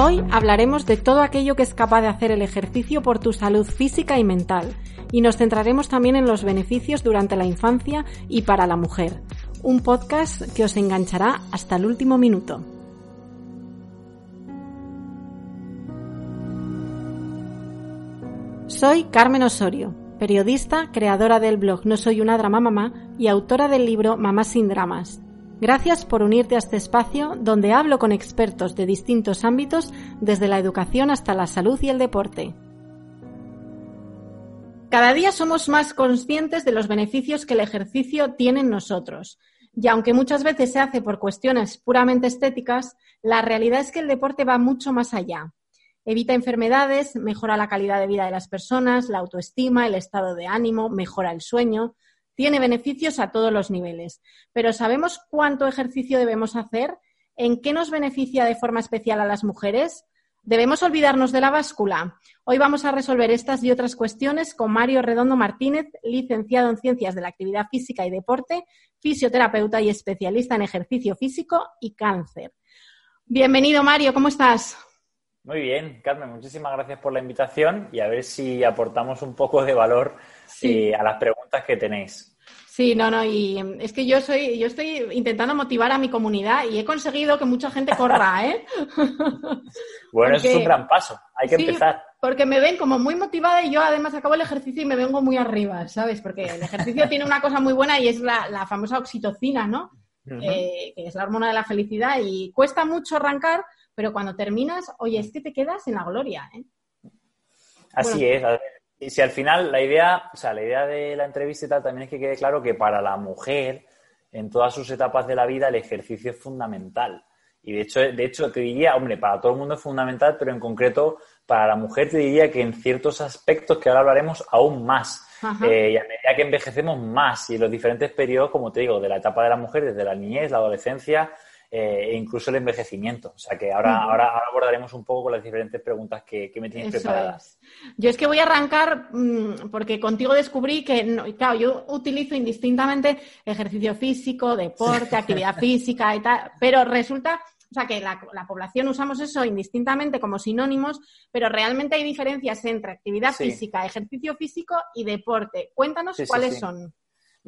Hoy hablaremos de todo aquello que es capaz de hacer el ejercicio por tu salud física y mental, y nos centraremos también en los beneficios durante la infancia y para la mujer. Un podcast que os enganchará hasta el último minuto. Soy Carmen Osorio, periodista, creadora del blog No Soy una Drama Mamá y autora del libro Mamá sin Dramas. Gracias por unirte a este espacio donde hablo con expertos de distintos ámbitos, desde la educación hasta la salud y el deporte. Cada día somos más conscientes de los beneficios que el ejercicio tiene en nosotros. Y aunque muchas veces se hace por cuestiones puramente estéticas, la realidad es que el deporte va mucho más allá. Evita enfermedades, mejora la calidad de vida de las personas, la autoestima, el estado de ánimo, mejora el sueño. Tiene beneficios a todos los niveles. Pero ¿sabemos cuánto ejercicio debemos hacer? ¿En qué nos beneficia de forma especial a las mujeres? ¿Debemos olvidarnos de la báscula? Hoy vamos a resolver estas y otras cuestiones con Mario Redondo Martínez, licenciado en Ciencias de la Actividad Física y Deporte, fisioterapeuta y especialista en ejercicio físico y cáncer. Bienvenido, Mario, ¿cómo estás? Muy bien, Carmen, muchísimas gracias por la invitación y a ver si aportamos un poco de valor eh, a las preguntas que tenéis. Sí, no, no, y es que yo soy, yo estoy intentando motivar a mi comunidad y he conseguido que mucha gente corra, ¿eh? bueno, eso es un gran paso, hay que empezar. Porque me ven como muy motivada y yo además acabo el ejercicio y me vengo muy arriba, ¿sabes? Porque el ejercicio tiene una cosa muy buena y es la, famosa oxitocina, ¿no? Eh, que es la hormona de la felicidad y cuesta mucho arrancar, pero cuando terminas, oye, es que te quedas en la gloria, ¿eh? Así es. Y si al final la idea, o sea, la idea de la entrevista y tal también es que quede claro que para la mujer, en todas sus etapas de la vida, el ejercicio es fundamental. Y de hecho, de hecho, te diría, hombre, para todo el mundo es fundamental, pero en concreto para la mujer te diría que en ciertos aspectos que ahora hablaremos aún más. Eh, y a medida que envejecemos más y en los diferentes periodos, como te digo, de la etapa de la mujer, desde la niñez, la adolescencia, eh, e incluso el envejecimiento. O sea que ahora, ahora, abordaremos un poco con las diferentes preguntas que, me tienes preparadas. Yo es que voy a arrancar mm, porque contigo descubrí que, claro, yo utilizo indistintamente ejercicio físico, deporte, actividad física y tal, pero resulta o sea, que la, población usamos eso indistintamente como sinónimos, pero realmente hay diferencias entre actividad física, ejercicio físico y deporte. Cuéntanos cuáles son.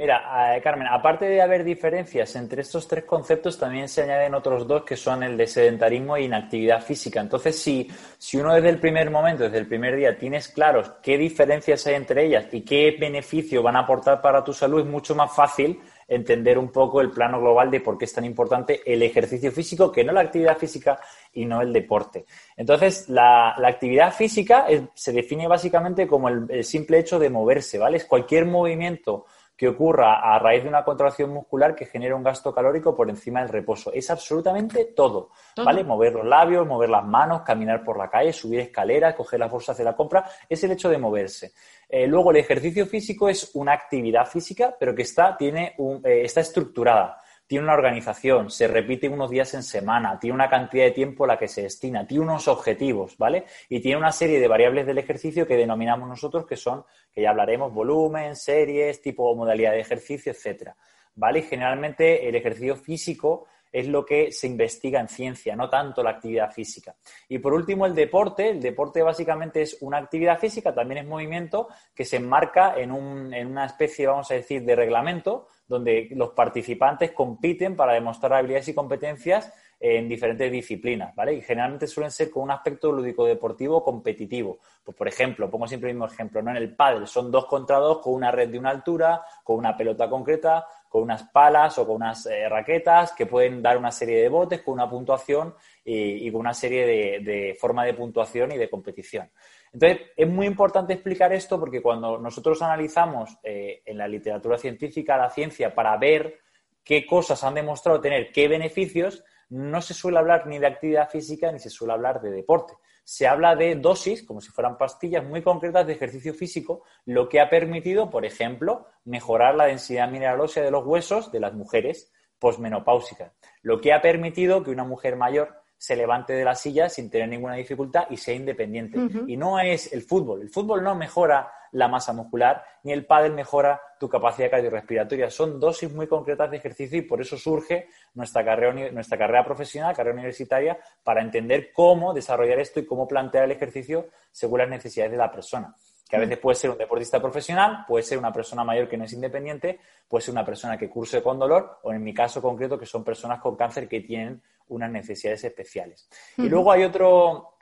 Mira, eh, Carmen, aparte de haber diferencias entre estos tres conceptos, también se añaden otros dos que son el de sedentarismo e inactividad física. Entonces, si, si uno desde el primer momento, desde el primer día, tienes claros qué diferencias hay entre ellas y qué beneficio van a aportar para tu salud, es mucho más fácil entender un poco el plano global de por qué es tan importante el ejercicio físico, que no la actividad física y no el deporte. Entonces, la, actividad física se define básicamente como el, el simple hecho de moverse, ¿vale? Es cualquier movimiento que ocurra a raíz de una contracción muscular que genera un gasto calórico por encima del reposo. Es absolutamente todo, ¿vale? Mover los labios, mover las manos, caminar por la calle, subir escaleras, coger las bolsas de la compra, es el hecho de moverse. Eh, luego, el ejercicio físico es una actividad física, pero que está, tiene un, eh, está estructurada tiene una organización, se repite unos días en semana, tiene una cantidad de tiempo a la que se destina, tiene unos objetivos, ¿vale? Y tiene una serie de variables del ejercicio que denominamos nosotros que son, que ya hablaremos, volumen, series, tipo o modalidad de ejercicio, etcétera, ¿vale? Y generalmente el ejercicio físico es lo que se investiga en ciencia, no tanto la actividad física. Y por último, el deporte. El deporte básicamente es una actividad física, también es movimiento que se enmarca en, un, en una especie, vamos a decir, de reglamento donde los participantes compiten para demostrar habilidades y competencias en diferentes disciplinas, ¿vale? Y generalmente suelen ser con un aspecto lúdico-deportivo competitivo. Pues, por ejemplo, pongo siempre el mismo ejemplo, ¿no? En el pádel son dos contra dos con una red de una altura, con una pelota concreta, con unas palas o con unas eh, raquetas que pueden dar una serie de botes con una puntuación y, con una serie de, de forma de puntuación y de competición. Entonces, es muy importante explicar esto porque cuando nosotros analizamos eh, en la literatura científica la ciencia para ver qué cosas han demostrado tener qué beneficios, no se suele hablar ni de actividad física ni se suele hablar de deporte. Se habla de dosis, como si fueran pastillas muy concretas de ejercicio físico, lo que ha permitido, por ejemplo, mejorar la densidad mineral ósea de los huesos de las mujeres posmenopáusicas, lo que ha permitido que una mujer mayor se levante de la silla sin tener ninguna dificultad y sea independiente. Y no es el fútbol. El fútbol no mejora la masa muscular, ni el pádel mejora tu capacidad cardiorrespiratoria. Son dosis muy concretas de ejercicio y por eso surge nuestra carrera, nuestra carrera profesional, carrera universitaria, para entender cómo desarrollar esto y cómo plantear el ejercicio según las necesidades de la persona que a veces puede ser un deportista profesional, puede ser una persona mayor que no es independiente, puede ser una persona que curse con dolor o en mi caso concreto que son personas con cáncer que tienen unas necesidades especiales. Y luego hay otro,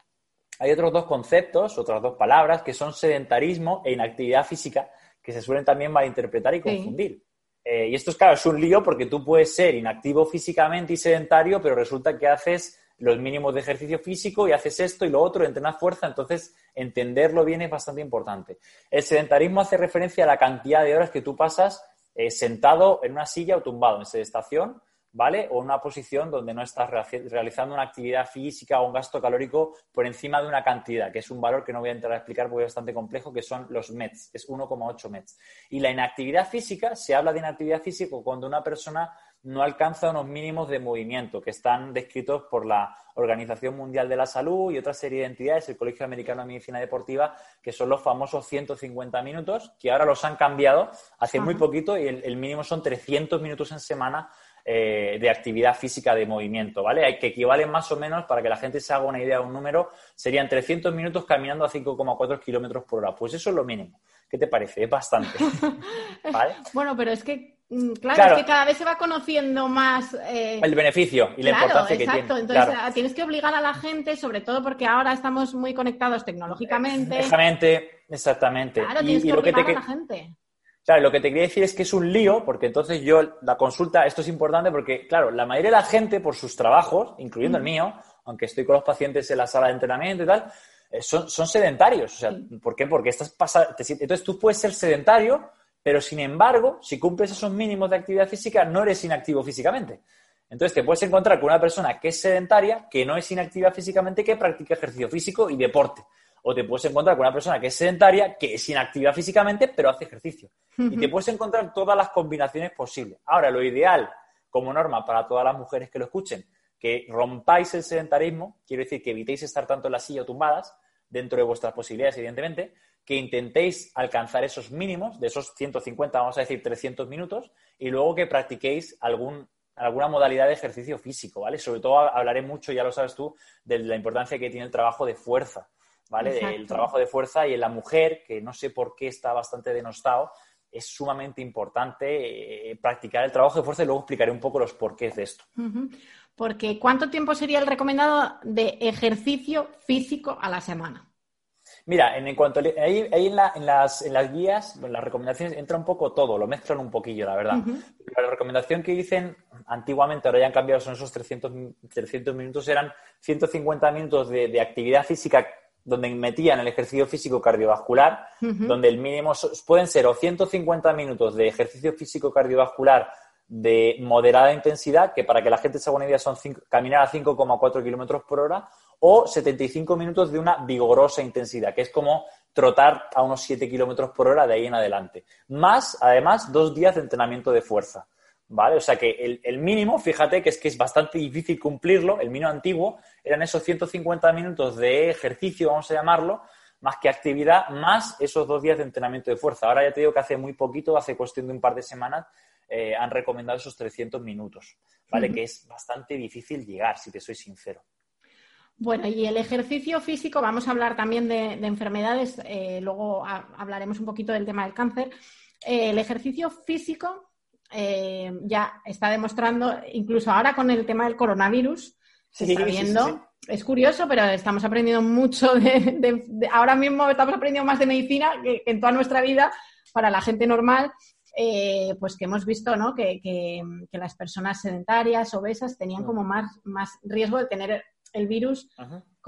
hay otros dos conceptos, otras dos palabras, que son sedentarismo e inactividad física, que se suelen también malinterpretar y confundir. Eh, y esto es claro, es un lío porque tú puedes ser inactivo físicamente y sedentario, pero resulta que haces los mínimos de ejercicio físico y haces esto y lo otro, entrenas fuerza, entonces entenderlo bien es bastante importante. El sedentarismo hace referencia a la cantidad de horas que tú pasas eh, sentado en una silla o tumbado en sedestación, ¿vale? O en una posición donde no estás realizando una actividad física o un gasto calórico por encima de una cantidad, que es un valor que no voy a entrar a explicar porque es bastante complejo, que son los METs, es 1,8 METs. Y la inactividad física, se habla de inactividad física cuando una persona no alcanza unos mínimos de movimiento que están descritos por la Organización Mundial de la Salud y otra serie de entidades, el Colegio Americano de Medicina Deportiva, que son los famosos 150 minutos, que ahora los han cambiado hace muy poquito y el, mínimo son 300 minutos en semana eh, de actividad física de movimiento, ¿vale? Que equivalen más o menos, para que la gente se haga una idea de un número, serían 300 minutos caminando a 5,4 kilómetros por hora. Pues eso es lo mínimo. ¿Qué te parece? Es bastante. bueno, pero es que Mm, claro, es que cada vez se va conociendo más eh, el beneficio y la importancia que tiene. Entonces ah, tienes que obligar a la gente, sobre todo porque ahora estamos muy conectados tecnológicamente. Exactamente, exactamente. Claro, tienes que obligar a la gente. Claro, lo que te quería decir es que es un lío, porque entonces yo, la consulta, esto es importante porque, claro, la mayoría de la gente por sus trabajos, incluyendo el mío, aunque estoy con los pacientes en la sala de entrenamiento y tal, eh, son, son sedentarios. O sea, ¿por qué? Porque estás pasando. Entonces tú puedes ser sedentario, pero sin embargo, si cumples esos mínimos de actividad física, no eres inactivo físicamente. Entonces te puedes encontrar con una persona que es sedentaria, que no es inactiva físicamente, que practica ejercicio físico y deporte. O te puedes encontrar con una persona que es sedentaria, que es inactiva físicamente, pero hace ejercicio. Y te puedes encontrar todas las combinaciones posibles. Ahora, lo ideal, como norma para todas las mujeres que lo escuchen, que rompáis el sedentarismo, quiero decir que evitéis estar tanto en la silla o tumbadas, dentro de vuestras posibilidades, evidentemente, que intentéis alcanzar esos mínimos, de esos 150, vamos a decir 300 minutos, y luego que practiquéis algún, alguna modalidad de ejercicio físico, ¿vale? Sobre todo hablaré mucho, ya lo sabes tú, de la importancia que tiene el trabajo de fuerza, ¿vale? El trabajo de fuerza y en la mujer, que no sé por qué está bastante denostado, es sumamente importante eh, practicar el trabajo de fuerza y luego explicaré un poco los porqués de esto. Porque ¿cuánto tiempo sería el recomendado de ejercicio físico a la semana? Mira, en, cuanto ahí, en, las, guías, en las recomendaciones entra un poco todo, lo mezclan un poquillo, la verdad. La recomendación que dicen antiguamente, ahora ya han cambiado, son esos 300, 300 minutos, eran 150 minutos de, actividad física donde metían el ejercicio físico cardiovascular, donde el mínimo pueden ser o 150 minutos de ejercicio físico cardiovascular de moderada intensidad, que para que la gente se haga una idea son caminar a 5,4 kilómetros por hora, o 75 minutos de una vigorosa intensidad, que es como trotar a unos 7 kilómetros por hora de ahí en adelante. Más, además, dos días de entrenamiento de fuerza. ¿Vale? O sea que el, mínimo, fíjate que es que es bastante difícil cumplirlo, el mínimo antiguo eran esos 150 minutos de ejercicio, vamos a llamarlo, más que actividad, más esos dos días de entrenamiento de fuerza. Ahora ya te digo que hace muy poquito, hace cuestión de un par de semanas, eh, han recomendado esos 300 minutos, ¿vale? Que es bastante difícil llegar, si te soy sincero. Bueno, y el ejercicio físico, vamos a hablar también de, enfermedades, eh, luego hablaremos un poquito del tema del cáncer. Eh, el ejercicio físico eh, ya está demostrando, incluso ahora con el tema del coronavirus, se está viendo. es curioso, pero estamos aprendiendo mucho de, Ahora mismo estamos aprendiendo más de medicina que, en toda nuestra vida para la gente normal. pues que hemos visto ¿no? que, las personas sedentarias, obesas, tenían como más, más riesgo de tener el virus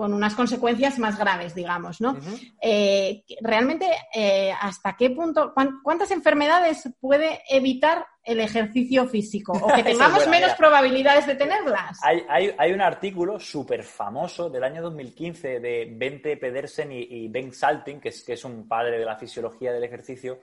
con unas consecuencias más graves, digamos, ¿no? Eh, realmente, eh, ¿hasta qué punto, cuántas enfermedades puede evitar el ejercicio físico o que tengamos menos probabilidades de tenerlas? Hay, un artículo súper famoso del año 2015 de Bente Pedersen y, Ben Salting, que es, que es un padre de la fisiología del ejercicio,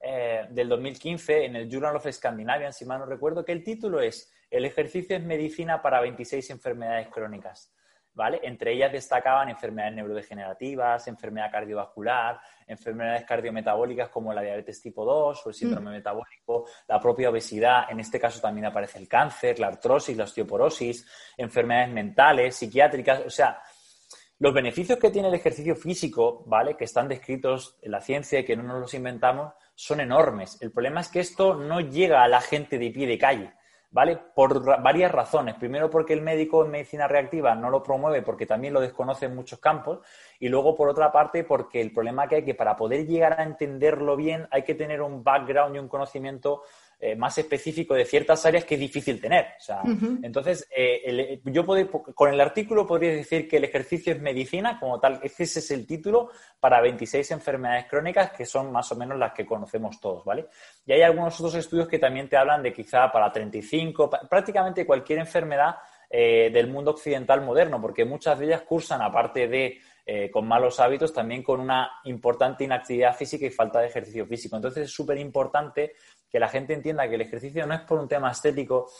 eh, del 2015 en el Journal of Scandinavian, si mal no recuerdo, que el título es El ejercicio es medicina para 26 enfermedades crónicas. ¿vale? Entre ellas destacaban enfermedades neurodegenerativas, enfermedad cardiovascular, enfermedades cardiometabólicas como la diabetes tipo 2 o el síndrome mm. metabólico, la propia obesidad, en este caso también aparece el cáncer, la artrosis, la osteoporosis, enfermedades mentales, psiquiátricas, o sea, los beneficios que tiene el ejercicio físico, ¿vale? Que están descritos en la ciencia y que no nos los inventamos, son enormes. El problema es que esto no llega a la gente de pie de calle. ¿Vale? Por varias razones. Primero, porque el médico en medicina reactiva no lo promueve porque también lo desconoce en muchos campos. Y luego, por otra parte, porque el problema que hay que para poder llegar a entenderlo bien hay que tener un background y un conocimiento eh, más específico de ciertas áreas que es difícil tener. Entonces, eh, yo con el artículo podría decir que el ejercicio es medicina, como tal, ese es el título para 26 enfermedades crónicas que son más o menos las que conocemos todos, ¿vale? Y hay algunos otros estudios que también te hablan de quizá para 35, prácticamente cualquier enfermedad eh, del mundo occidental moderno, porque muchas de ellas cursan, aparte de con malos hábitos, también con una importante inactividad física y falta de ejercicio físico. Entonces es súper importante que la gente entienda que el ejercicio no es por un tema estético,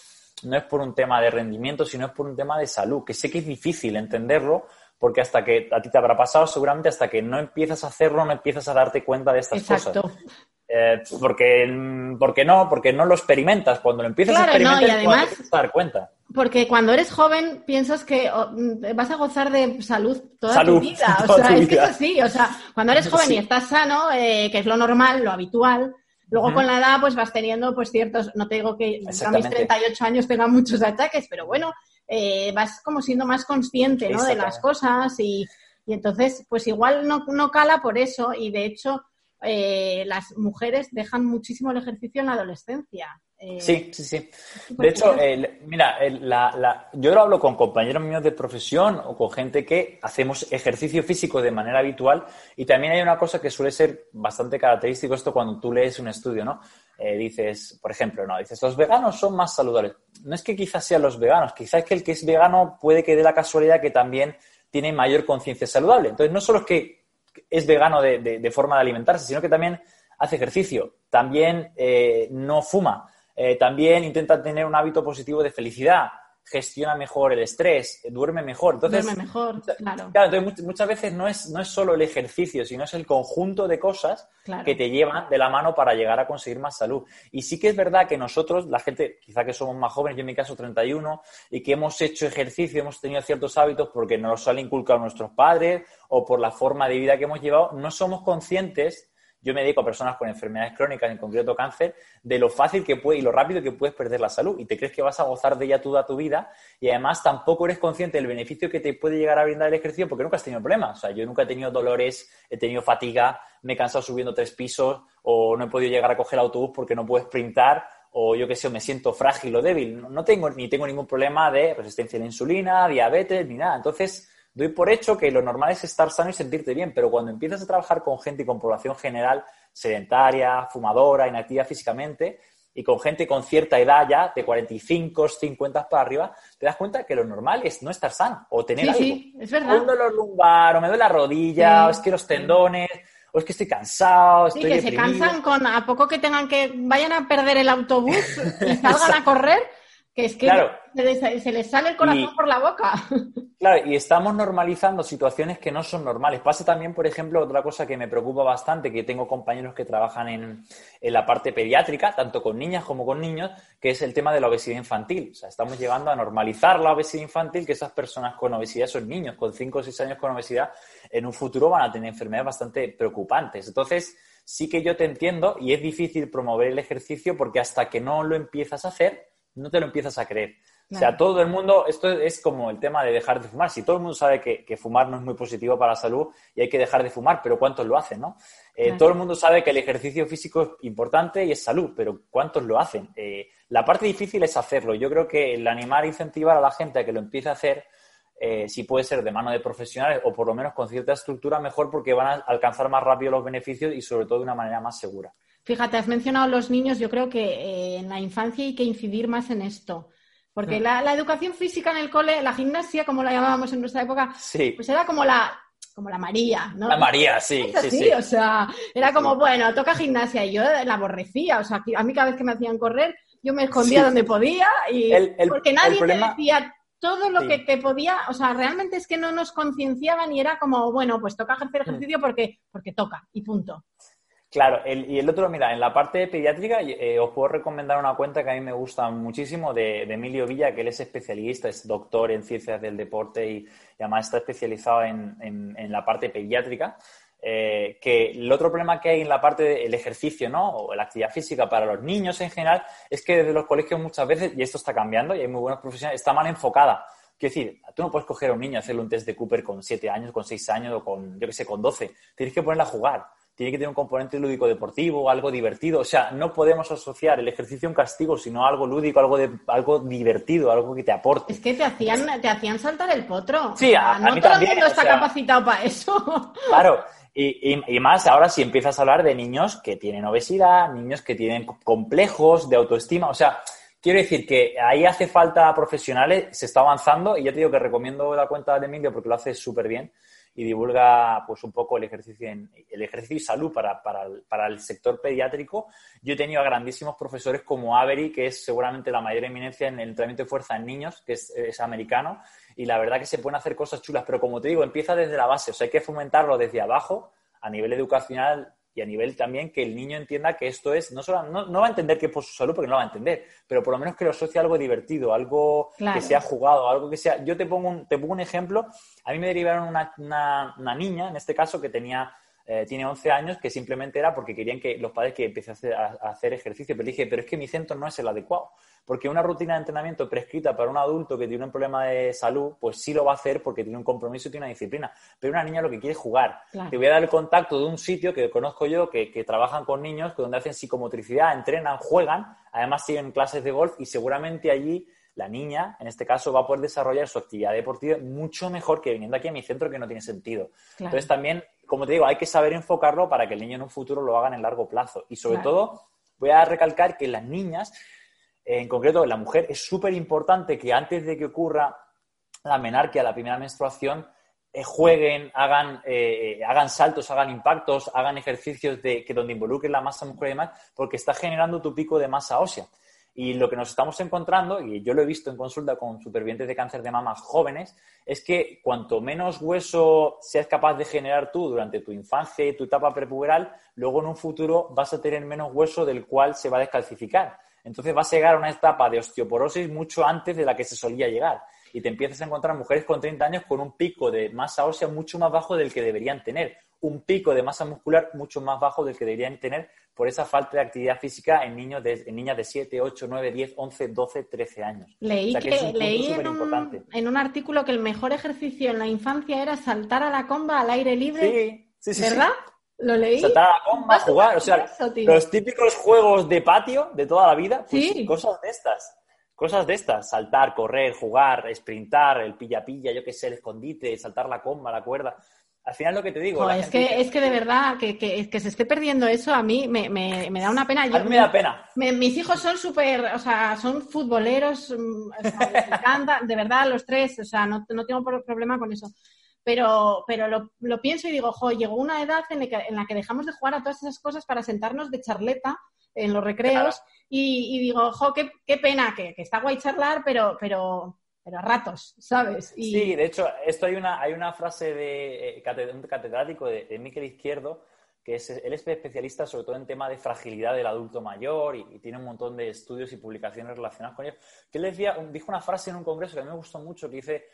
no es por un tema de rendimiento, sino es por un tema de salud, que sé que es difícil entenderlo, porque hasta que a ti te habrá pasado, seguramente hasta que no empiezas a hacerlo, no empiezas a darte cuenta de estas Exacto. cosas. Eh, porque, porque no, porque no lo experimentas. Cuando lo empiezas a experimentar, no, además, te a dar cuenta. Porque cuando eres joven piensas que vas a gozar de salud toda tu vida. o sea, es que es así. O sea, cuando eres joven y estás sano, eh, que es lo normal, lo habitual, Luego con la edad pues vas teniendo pues ciertos, no te digo que a mis 38 años tenga muchos ataques, pero bueno, eh, vas como siendo más consciente ¿no? de las cosas y, y, entonces pues igual no, no cala por eso y de hecho eh, las mujeres dejan muchísimo el ejercicio en la adolescencia. Eh, sí, sí, sí. De hecho, mira, yo lo hablo con compañeros míos de profesión o con gente que hacemos ejercicio físico de manera habitual y también hay una cosa que suele ser bastante característico esto cuando tú lees un estudio, ¿no? Eh, dices, por ejemplo, no, dices, los veganos son más saludables. No es que quizás sean los veganos, quizás es que el que es vegano puede que dé la casualidad que también tiene mayor conciencia saludable. Entonces, no solo es que es vegano de, forma de alimentarse, sino que también hace ejercicio, también eh, no fuma, eh, también intenta tener un hábito positivo de felicidad, gestiona mejor el estrés, duerme mejor. Entonces, duerme mejor, claro. entonces muchas veces no es, no es solo el ejercicio, sino es el conjunto de cosas que te llevan de la mano para llegar a conseguir más salud. Y sí que es verdad que nosotros, la gente, quizá que somos más jóvenes, yo en mi caso 31, y que hemos hecho ejercicio, hemos tenido ciertos hábitos porque nos los han inculcado nuestros padres o por la forma de vida que hemos llevado, no somos conscientes yo me dedico a personas con enfermedades crónicas, en concreto cáncer, de lo fácil que puede y lo rápido que puedes perder la salud y te crees que vas a gozar de ella toda tu vida y además tampoco eres consciente del beneficio que te puede llegar a brindar el ejercicio porque nunca has tenido problemas. O sea, yo nunca he tenido dolores, he tenido fatiga, me he cansado subiendo tres pisos o no he podido llegar a coger el autobús porque no puedo sprintar o yo qué sé, me siento frágil o débil. No tengo ni tengo ningún problema de resistencia a la insulina, diabetes, ni nada. Entonces, doy por hecho que lo normal es estar sano y sentirte bien, pero cuando empiezas a trabajar con gente y con población general sedentaria, fumadora, inactiva físicamente, y con gente con cierta edad ya, de 45, 50 para arriba, te das cuenta que lo normal es no estar sano o tener algo. Sí, es verdad. Un dolor lumbar, o me duele la rodilla, o es que los tendones, o es que estoy cansado, estoy Sí, que se cansan con a poco que tengan que vayan a perder el autobús y salgan a correr que es que se, les, sale el corazón por la boca. Claro, y estamos normalizando situaciones que no son normales. Pasa también, por ejemplo, otra cosa que me preocupa bastante, que tengo compañeros que trabajan en, en, la parte pediátrica, tanto con niñas como con niños, que es el tema de la obesidad infantil. O sea, estamos llegando a normalizar la obesidad infantil, que esas personas con obesidad, esos niños con 5 o 6 años con obesidad, en un futuro van a tener enfermedades bastante preocupantes. Entonces, sí que yo te entiendo y es difícil promover el ejercicio porque hasta que no lo empiezas a hacer, no te lo empiezas a creer. O sea, todo el mundo, esto es como el tema de dejar de fumar. Si todo el mundo sabe que, fumar no es muy positivo para la salud y hay que dejar de fumar, pero ¿cuántos lo hacen, no? Eh, todo el mundo sabe que el ejercicio físico es importante y es salud, pero ¿cuántos lo hacen? Eh, la parte difícil es hacerlo. Yo creo que el animar e incentivar a la gente a que lo empiece a hacer, eh, si puede ser de mano de profesionales o por lo menos con cierta estructura, mejor porque van a alcanzar más rápido los beneficios y sobre todo de una manera más segura. Fíjate, has mencionado los niños, yo creo que eh, en la infancia hay que incidir más en esto. Porque mm. la, educación física en el cole, la gimnasia, como la llamábamos en nuestra época, pues era como la, como la María, ¿no? La María, sí, sí, sí. O sea, era como, bueno, toca gimnasia y yo la aborrecía. O sea, a mí cada vez que me hacían correr, yo me escondía donde podía y porque nadie me decía, todo lo que te podía, o sea, realmente es que no nos concienciaban y era como, bueno, pues toca ejercer mm. ejercicio porque, porque toca y punto. Claro, y el otro, mira, en la parte pediátrica eh, os puedo recomendar una cuenta que a mí me gusta muchísimo de, Emilio Villa, que él es especialista, es doctor en ciencias del deporte y, además está especializado en, la parte pediátrica. Eh, que el otro problema que hay en la parte del ejercicio, ¿no? O la actividad física para los niños en general, es que desde los colegios muchas veces, y esto está cambiando, y hay muy buenos profesionales, está mal enfocada. Quiero decir, tú no puedes coger a un niño y hacerle un test de Cooper con 7 años, con 6 años o con, yo qué sé, con 12. Tienes que ponerla a jugar tiene que tener un componente lúdico deportivo, algo divertido. O sea, no podemos asociar el ejercicio a un castigo, sino algo lúdico, algo, de, algo divertido, algo que te aporte. Es que te hacían, te hacían saltar el potro. Sí, a, no todo el mundo está capacitado para eso. Claro, y, y, más ahora si empiezas a hablar de niños que tienen obesidad, niños que tienen complejos de autoestima. O sea, quiero decir que ahí hace falta profesionales, se está avanzando y ya te digo que recomiendo la cuenta de Emilio porque lo hace súper bien y divulga pues un poco el ejercicio, el ejercicio y salud para, para, el, para, el, sector pediátrico. Yo he tenido a grandísimos profesores como Avery, que es seguramente la mayor eminencia en el entrenamiento de fuerza en niños, que es, es, americano, y la verdad que se pueden hacer cosas chulas, pero como te digo, empieza desde la base, o sea, hay que fomentarlo desde abajo a nivel educacional y a nivel también que el niño entienda que esto es, no, solo, no, va a entender que es por su salud, porque no lo va a entender, pero por lo menos que lo asocie a algo divertido, algo que sea jugado, algo que sea... Yo te pongo un, te pongo un ejemplo, a mí me derivaron una, una, niña, en este caso, que tenía... Eh, tiene 11 años, que simplemente era porque querían que los padres que empiece a hacer, a hacer ejercicio. Pero dije, pero es que mi centro no es el adecuado. Porque una rutina de entrenamiento prescrita para un adulto que tiene un problema de salud, pues sí lo va a hacer porque tiene un compromiso y tiene una disciplina. Pero una niña lo que quiere es jugar. Te voy a dar el contacto de un sitio que conozco yo, que, trabajan con niños, que donde hacen psicomotricidad, entrenan, juegan, además siguen clases de golf y seguramente allí la niña, en este caso, va a poder desarrollar su actividad deportiva mucho mejor que viniendo aquí a mi centro, que no tiene sentido. Entonces, también, como te digo, hay que saber enfocarlo para que el niño en un futuro lo haga en el largo plazo. Y sobre todo, voy a recalcar que las niñas en concreto, la mujer es súper importante que antes de que ocurra la menarquia, la primera menstruación, eh, jueguen, hagan, eh, eh, hagan saltos, hagan impactos, hagan ejercicios de, que donde involucren la masa muscular y demás, porque está generando tu pico de masa ósea. Y lo que nos estamos encontrando, y yo lo he visto en consulta con supervivientes de cáncer de mama jóvenes, es que cuanto menos hueso seas capaz de generar tú durante tu infancia y tu etapa prepuberal, luego en un futuro vas a tener menos hueso del cual se va a descalcificar. Entonces vas a llegar a una etapa de osteoporosis mucho antes de la que se solía llegar. Y te empiezas a encontrar mujeres con 30 años con un pico de masa ósea mucho más bajo del que deberían tener. Un pico de masa muscular mucho más bajo del que deberían tener por esa falta de actividad física en, niños de, en niñas de 7, 8, 9, 10, 11, 12, 13 años. Leí, que, leí en, un, en un artículo que el mejor ejercicio en la infancia era saltar a la comba al aire libre. Sí, sí, sí. ¿Verdad? Lo leí. Saltar a la comba, jugar. O sea, los típicos juegos de patio de toda la vida, pues cosas de estas. Cosas de estas, saltar, correr, jugar, sprintar, el pilla-pilla, yo qué sé, el escondite, saltar la comba, la cuerda. Al final lo que te digo. es, que, es que de verdad, que, que, que, se esté perdiendo eso, a mí me, me, me da una pena. a mí me da pena. mis hijos son súper, o sea, son futboleros, mm, o sea, les encanta, de verdad, los tres, o sea, no, no tengo problema con eso pero, pero lo, lo, pienso y digo, jo, llegó una edad en la, que, en la que dejamos de jugar a todas esas cosas para sentarnos de charleta en los recreos y, digo, jo, qué, qué pena, que, que, está guay charlar, pero, pero, pero a ratos, ¿sabes? Y... Sí, de hecho, esto hay una, hay una frase de eh, un catedrático de, de Miquel Izquierdo que es, él es especialista sobre todo en tema de fragilidad del adulto mayor y, tiene un montón de estudios y publicaciones relacionadas con ello. Que él decía, dijo una frase en un congreso que a mí me gustó mucho, que dice,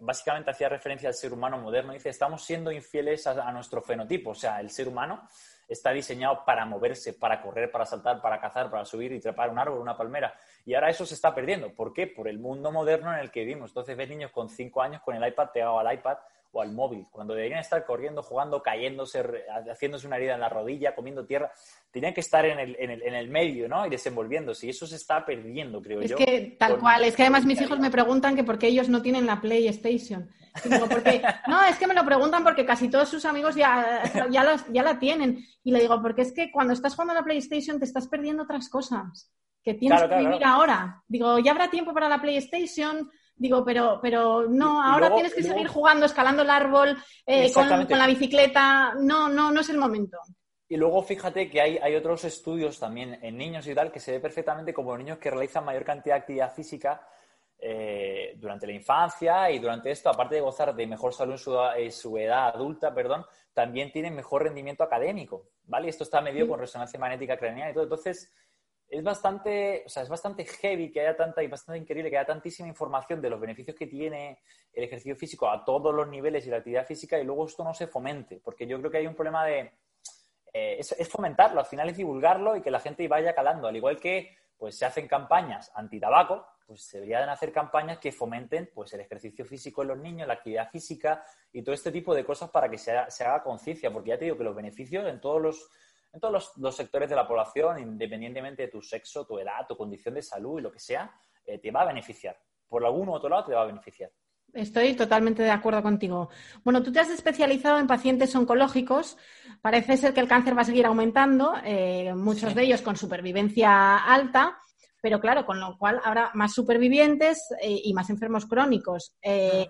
básicamente hacía referencia al ser humano moderno, dice, estamos siendo infieles a, nuestro fenotipo, o sea, el ser humano está diseñado para moverse, para correr, para saltar, para cazar, para subir y trepar un árbol, una palmera. Y ahora eso se está perdiendo. ¿Por qué? Por el mundo moderno en el que vivimos. Entonces ves niños con cinco años con el iPad pegado al iPad o al móvil, cuando deberían estar corriendo, jugando, cayéndose, haciéndose una herida en la rodilla, comiendo tierra, tenían que estar en el, en el, en el medio, ¿no? Y desenvolviéndose. Y eso se está perdiendo, creo yo. Es que tal cual, es que además mis hijos me preguntan que por qué ellos no tienen la PlayStation. porque, no, es que me lo preguntan porque casi todos sus amigos ya, ya, ya la tienen. Y le digo, porque es que cuando estás jugando a la PlayStation te estás perdiendo otras cosas que tienes que vivir ahora. Digo, ya habrá tiempo para la PlayStation, Digo, pero, pero no, ahora tienes que seguir jugando, escalando el árbol, eh, con, la bicicleta. No, no, no es el momento. Y luego fíjate que hay, hay, otros estudios también en niños y tal que se ve perfectamente como los niños que realizan mayor cantidad de actividad física eh, durante la infancia y durante esto, aparte de gozar de mejor salud en su, edad adulta, perdón, también tienen mejor rendimiento académico, ¿vale? Esto está medido con resonancia magnética craneal y todo. Entonces, es bastante, o sea, es bastante heavy que haya tanta y bastante increíble que haya tantísima información de los beneficios que tiene el ejercicio físico a todos los niveles y la actividad física y luego esto no se fomente, porque yo creo que hay un problema de... Eh, es, fomentarlo, al final es divulgarlo y que la gente vaya calando, al igual que pues se hacen campañas anti-tabaco, pues se deberían hacer campañas que fomenten pues, el ejercicio físico en los niños, la actividad física y todo este tipo de cosas para que se haga, conciencia, porque ya te digo que los beneficios en todos los en todos los, sectores de la población, independientemente de tu sexo, tu edad, tu condición de salud y lo que sea, eh, te va a beneficiar. Por algún u otro lado te va a beneficiar. Estoy totalmente de acuerdo contigo. Bueno, tú te has especializado en pacientes oncológicos. Parece ser que el cáncer va a seguir aumentando, eh, muchos de ellos con supervivencia alta pero claro, con lo cual habrá más supervivientes eh, y más enfermos crónicos. Eh,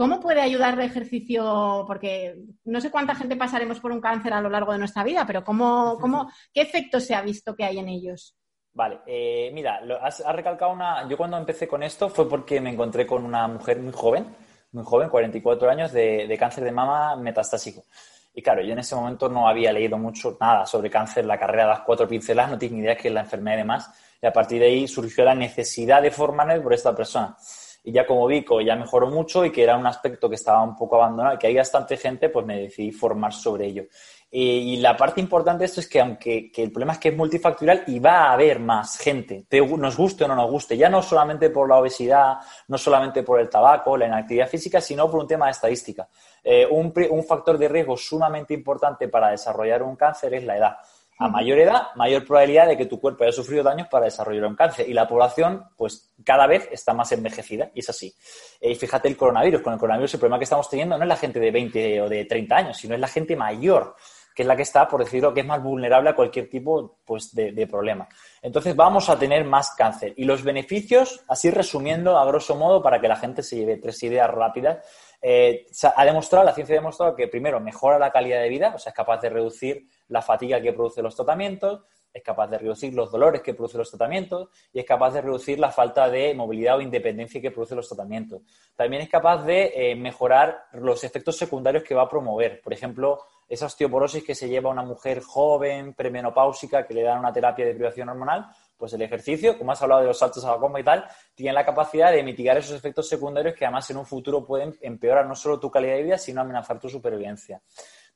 ¿Cómo puede ayudar el ejercicio? Porque no sé cuánta gente pasaremos por un cáncer a lo largo de nuestra vida, pero ¿cómo, cómo, ¿qué efecto se ha visto que hay en ellos? Vale, eh, mira, has, recalcado una. Yo cuando empecé con esto fue porque me encontré con una mujer muy joven, muy joven, 44 años, de, de cáncer de mama metastásico. Y claro, yo en ese momento no había leído mucho nada sobre cáncer, la carrera de las cuatro pinceladas, no tenía ni idea que es la enfermedad y demás y a partir de ahí surgió la necesidad de formarme por esta persona. Y ya como vi que ya mejoró mucho y que era un aspecto que estaba un poco abandonado y que hay bastante gente, pues me decidí formar sobre ello. Y, la parte importante de esto es que aunque el problema es que es multifactorial y va a haber más gente, nos guste o no nos guste, ya no solamente por la obesidad, no solamente por el tabaco, la inactividad física, sino por un tema de estadística. Eh, un, un factor de riesgo sumamente importante para desarrollar un cáncer es la edad. A mayor edad, mayor probabilidad de que tu cuerpo haya sufrido daños para desarrollar un cáncer. Y la población, pues, cada vez está más envejecida, y es así. Y fíjate el coronavirus. Con el coronavirus, el problema que estamos teniendo no es la gente de 20 o de 30 años, sino es la gente mayor, que es la que está, por decirlo, que es más vulnerable a cualquier tipo pues, de problema. Entonces, vamos a tener más cáncer. Y los beneficios, así resumiendo, a grosso modo, para que la gente se lleve tres ideas rápidas, eh, ha demostrado, la ciencia ha demostrado que primero mejora la calidad de vida, o sea, es capaz de reducir la fatiga que producen los tratamientos, es capaz de reducir los dolores que producen los tratamientos y es capaz de reducir la falta de movilidad o independencia que producen los tratamientos. También es capaz de eh, mejorar los efectos secundarios que va a promover. Por ejemplo, esa osteoporosis que se lleva a una mujer joven, premenopáusica, que le dan una terapia de privación hormonal, pues el ejercicio, como has hablado de los saltos a la coma y tal, tiene la capacidad de mitigar esos efectos secundarios que además en un futuro pueden empeorar no solo tu calidad de vida, sino amenazar tu supervivencia.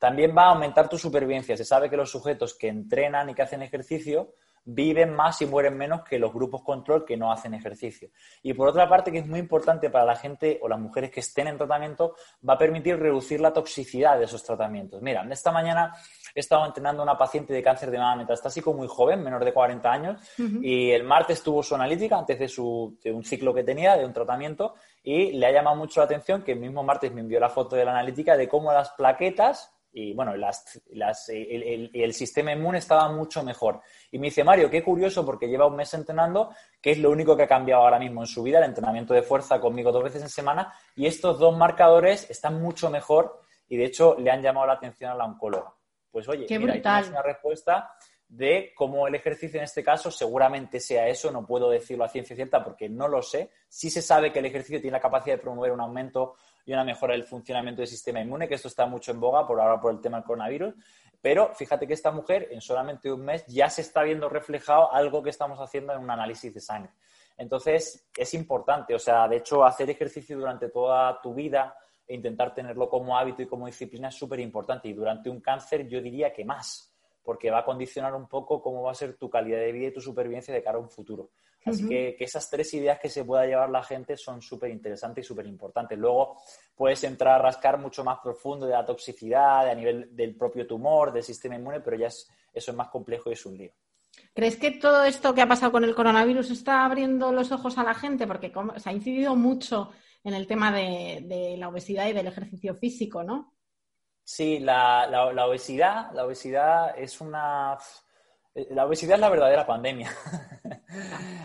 También va a aumentar tu supervivencia. Se sabe que los sujetos que entrenan y que hacen ejercicio viven más y mueren menos que los grupos control que no hacen ejercicio. Y por otra parte, que es muy importante para la gente o las mujeres que estén en tratamiento, va a permitir reducir la toxicidad de esos tratamientos. Mira, esta mañana he estado entrenando a una paciente de cáncer de mama metastásico muy joven, menor de 40 años, y el martes tuvo su analítica antes de, su, de un ciclo que tenía, de un tratamiento, y le ha llamado mucho la atención que el mismo martes me envió la foto de la analítica de cómo las plaquetas y bueno, las, el, sistema inmune estaba mucho mejor. Y me dice, Mario, qué curioso porque lleva un mes entrenando, que es lo único que ha cambiado ahora mismo en su vida, el entrenamiento de fuerza conmigo dos veces en semana, y estos dos marcadores están mucho mejor y de hecho le han llamado la atención a la oncóloga. Pues oye, qué mira, brutal. una respuesta de cómo el ejercicio en este caso seguramente sea eso, no puedo decirlo a ciencia cierta porque no lo sé. Sí se sabe que el ejercicio tiene la capacidad de promover un aumento y una mejora del funcionamiento del sistema inmune, que esto está mucho en boga por ahora por el tema del coronavirus. Pero fíjate que esta mujer en solamente un mes ya se está viendo reflejado algo que estamos haciendo en un análisis de sangre. Entonces, es importante, o sea, de hecho, hacer ejercicio durante toda tu vida e intentar tenerlo como hábito y como disciplina es súper importante. Y durante un cáncer yo diría que más, porque va a condicionar un poco cómo va a ser tu calidad de vida y tu supervivencia de cara a un futuro. Así que, esas tres ideas que se pueda llevar la gente son súper interesantes y súper importantes. Luego puedes entrar a rascar mucho más profundo de la toxicidad, a nivel del propio tumor, del sistema inmune, pero ya es, eso es más complejo y es un lío. ¿Crees que todo esto que ha pasado con el coronavirus está abriendo los ojos a la gente? Porque se ha incidido mucho en el tema de, la obesidad y del ejercicio físico, ¿no? Sí, la, la obesidad, la obesidad es una la obesidad es la verdadera pandemia.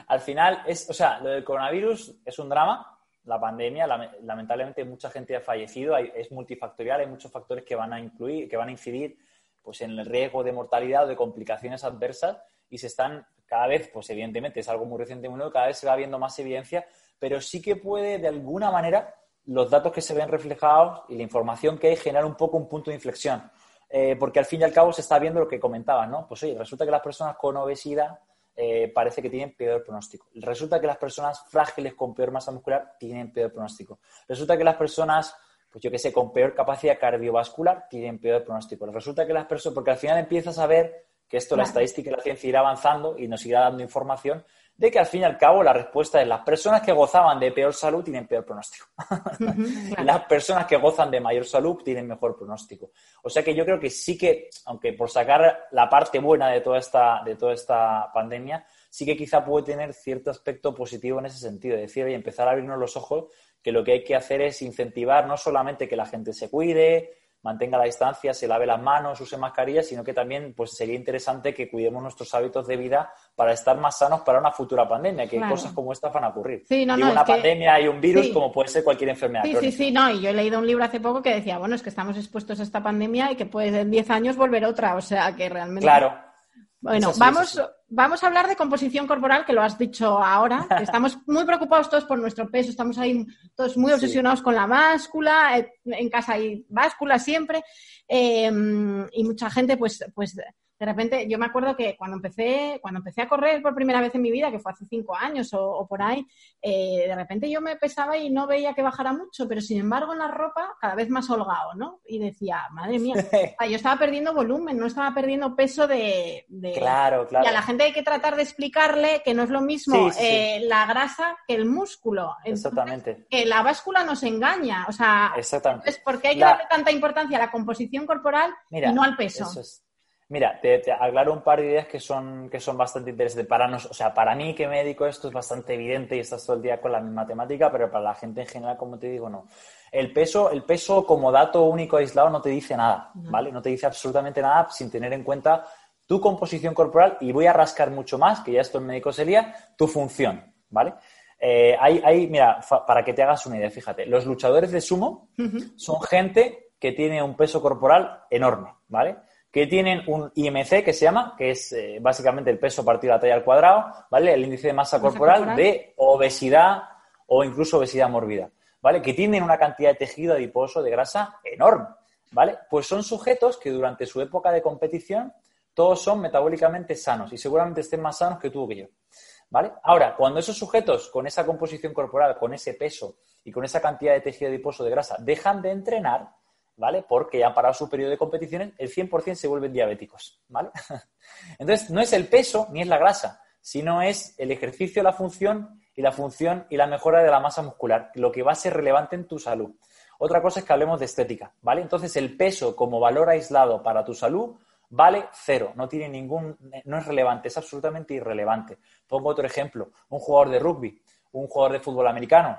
Al final, es, o sea, lo del coronavirus es un drama, la pandemia, lamentablemente mucha gente ha fallecido, es multifactorial, hay muchos factores que van a incluir, que van a incidir pues, en el riesgo de mortalidad o de complicaciones adversas y se están cada vez, pues evidentemente es algo muy reciente, cada vez se va viendo más evidencia, pero sí que puede, de alguna manera, los datos que se ven reflejados y la información que hay generar un poco un punto de inflexión. Eh, porque al fin y al cabo se está viendo lo que comentabas, ¿no? Pues oye, resulta que las personas con obesidad eh, parece que tienen peor pronóstico. Resulta que las personas frágiles con peor masa muscular tienen peor pronóstico. Resulta que las personas, pues yo qué sé, con peor capacidad cardiovascular tienen peor pronóstico. Resulta que las personas, porque al final empiezas a ver que esto, la estadística y la ciencia irá avanzando y nos irá dando información de que al fin y al cabo la respuesta es las personas que gozaban de peor salud tienen peor pronóstico. Las personas que gozan de mayor salud tienen mejor pronóstico. O sea que yo creo que sí que, aunque por sacar la parte buena de toda esta, de toda esta pandemia, sí que quizá puede tener cierto aspecto positivo en ese sentido. Es decir, y empezar a abrirnos los ojos que lo que hay que hacer es incentivar no solamente que la gente se cuide, mantenga la distancia, se lave las manos, use mascarilla, sino que también pues, sería interesante que cuidemos nuestros hábitos de vida para estar más sanos para una futura pandemia, que cosas como estas van a ocurrir. Sí, no, una pandemia y un virus como puede ser cualquier enfermedad. Sí, sí, sí, no, y yo he leído un libro hace poco que decía, bueno, es que estamos expuestos a esta pandemia y que puede en 10 años volver otra, o sea que realmente... Claro. Bueno, vamos, vamos a hablar de composición corporal, que lo has dicho ahora. estamos muy preocupados todos por nuestro peso, estamos ahí todos muy obsesionados con la báscula, eh, en casa hay báscula siempre, eh, y mucha gente pues, pues de repente, yo me acuerdo que cuando empecé, cuando empecé a correr por primera vez en mi vida, que fue hace cinco años o, por ahí, eh, de repente yo me pesaba y no veía que bajara mucho, pero sin embargo en la ropa cada vez más holgado, ¿no? Y decía, madre mía, yo estaba perdiendo volumen, no estaba perdiendo peso de, Claro, claro. Y a la gente hay que tratar de explicarle que no es lo mismo eh, la grasa que el músculo. Exactamente. Que la báscula nos engaña, o sea, Exactamente. es porque hay que darle tanta importancia a la composición corporal y no al peso. Eso es Mira, te, aclaro un par de ideas que son, que son bastante interesantes. Para nos, o sea, para mí que a esto es bastante evidente y estás todo el día con la misma temática, pero para la gente en general, como te digo, no. El peso, el peso como dato único aislado no te dice nada, ¿vale? No te dice absolutamente nada sin tener en cuenta tu composición corporal y voy a rascar mucho más, que ya esto en médico sería, tu función, ¿vale? Eh, hay, mira, para que te hagas una idea, fíjate, los luchadores de sumo son gente que tiene un peso corporal enorme, ¿vale? Que tienen un IMC que se llama, que es eh, básicamente el peso partido a la talla al cuadrado, ¿vale? El índice de masa, corporal, de obesidad o incluso obesidad mórbida, ¿vale? Que tienen una cantidad de tejido adiposo de grasa enorme, ¿vale? Pues son sujetos que durante su época de competición todos son metabólicamente sanos y seguramente estén más sanos que tú o que yo. ¿Vale? Ahora, cuando esos sujetos con esa composición corporal, con ese peso y con esa cantidad de tejido adiposo de grasa dejan de entrenar, ¿vale? Porque han parado su periodo de competiciones, el 100% se vuelven diabéticos, ¿vale? Entonces, no es el peso ni es la grasa, sino es el ejercicio, la función y la función y la mejora de la masa muscular, lo que va a ser relevante en tu salud. Otra cosa es que hablemos de estética, ¿vale? Entonces, el peso como valor aislado para tu salud vale cero, no tiene ningún, no es relevante, es absolutamente irrelevante. Pongo otro ejemplo, un jugador de rugby, un jugador de fútbol americano,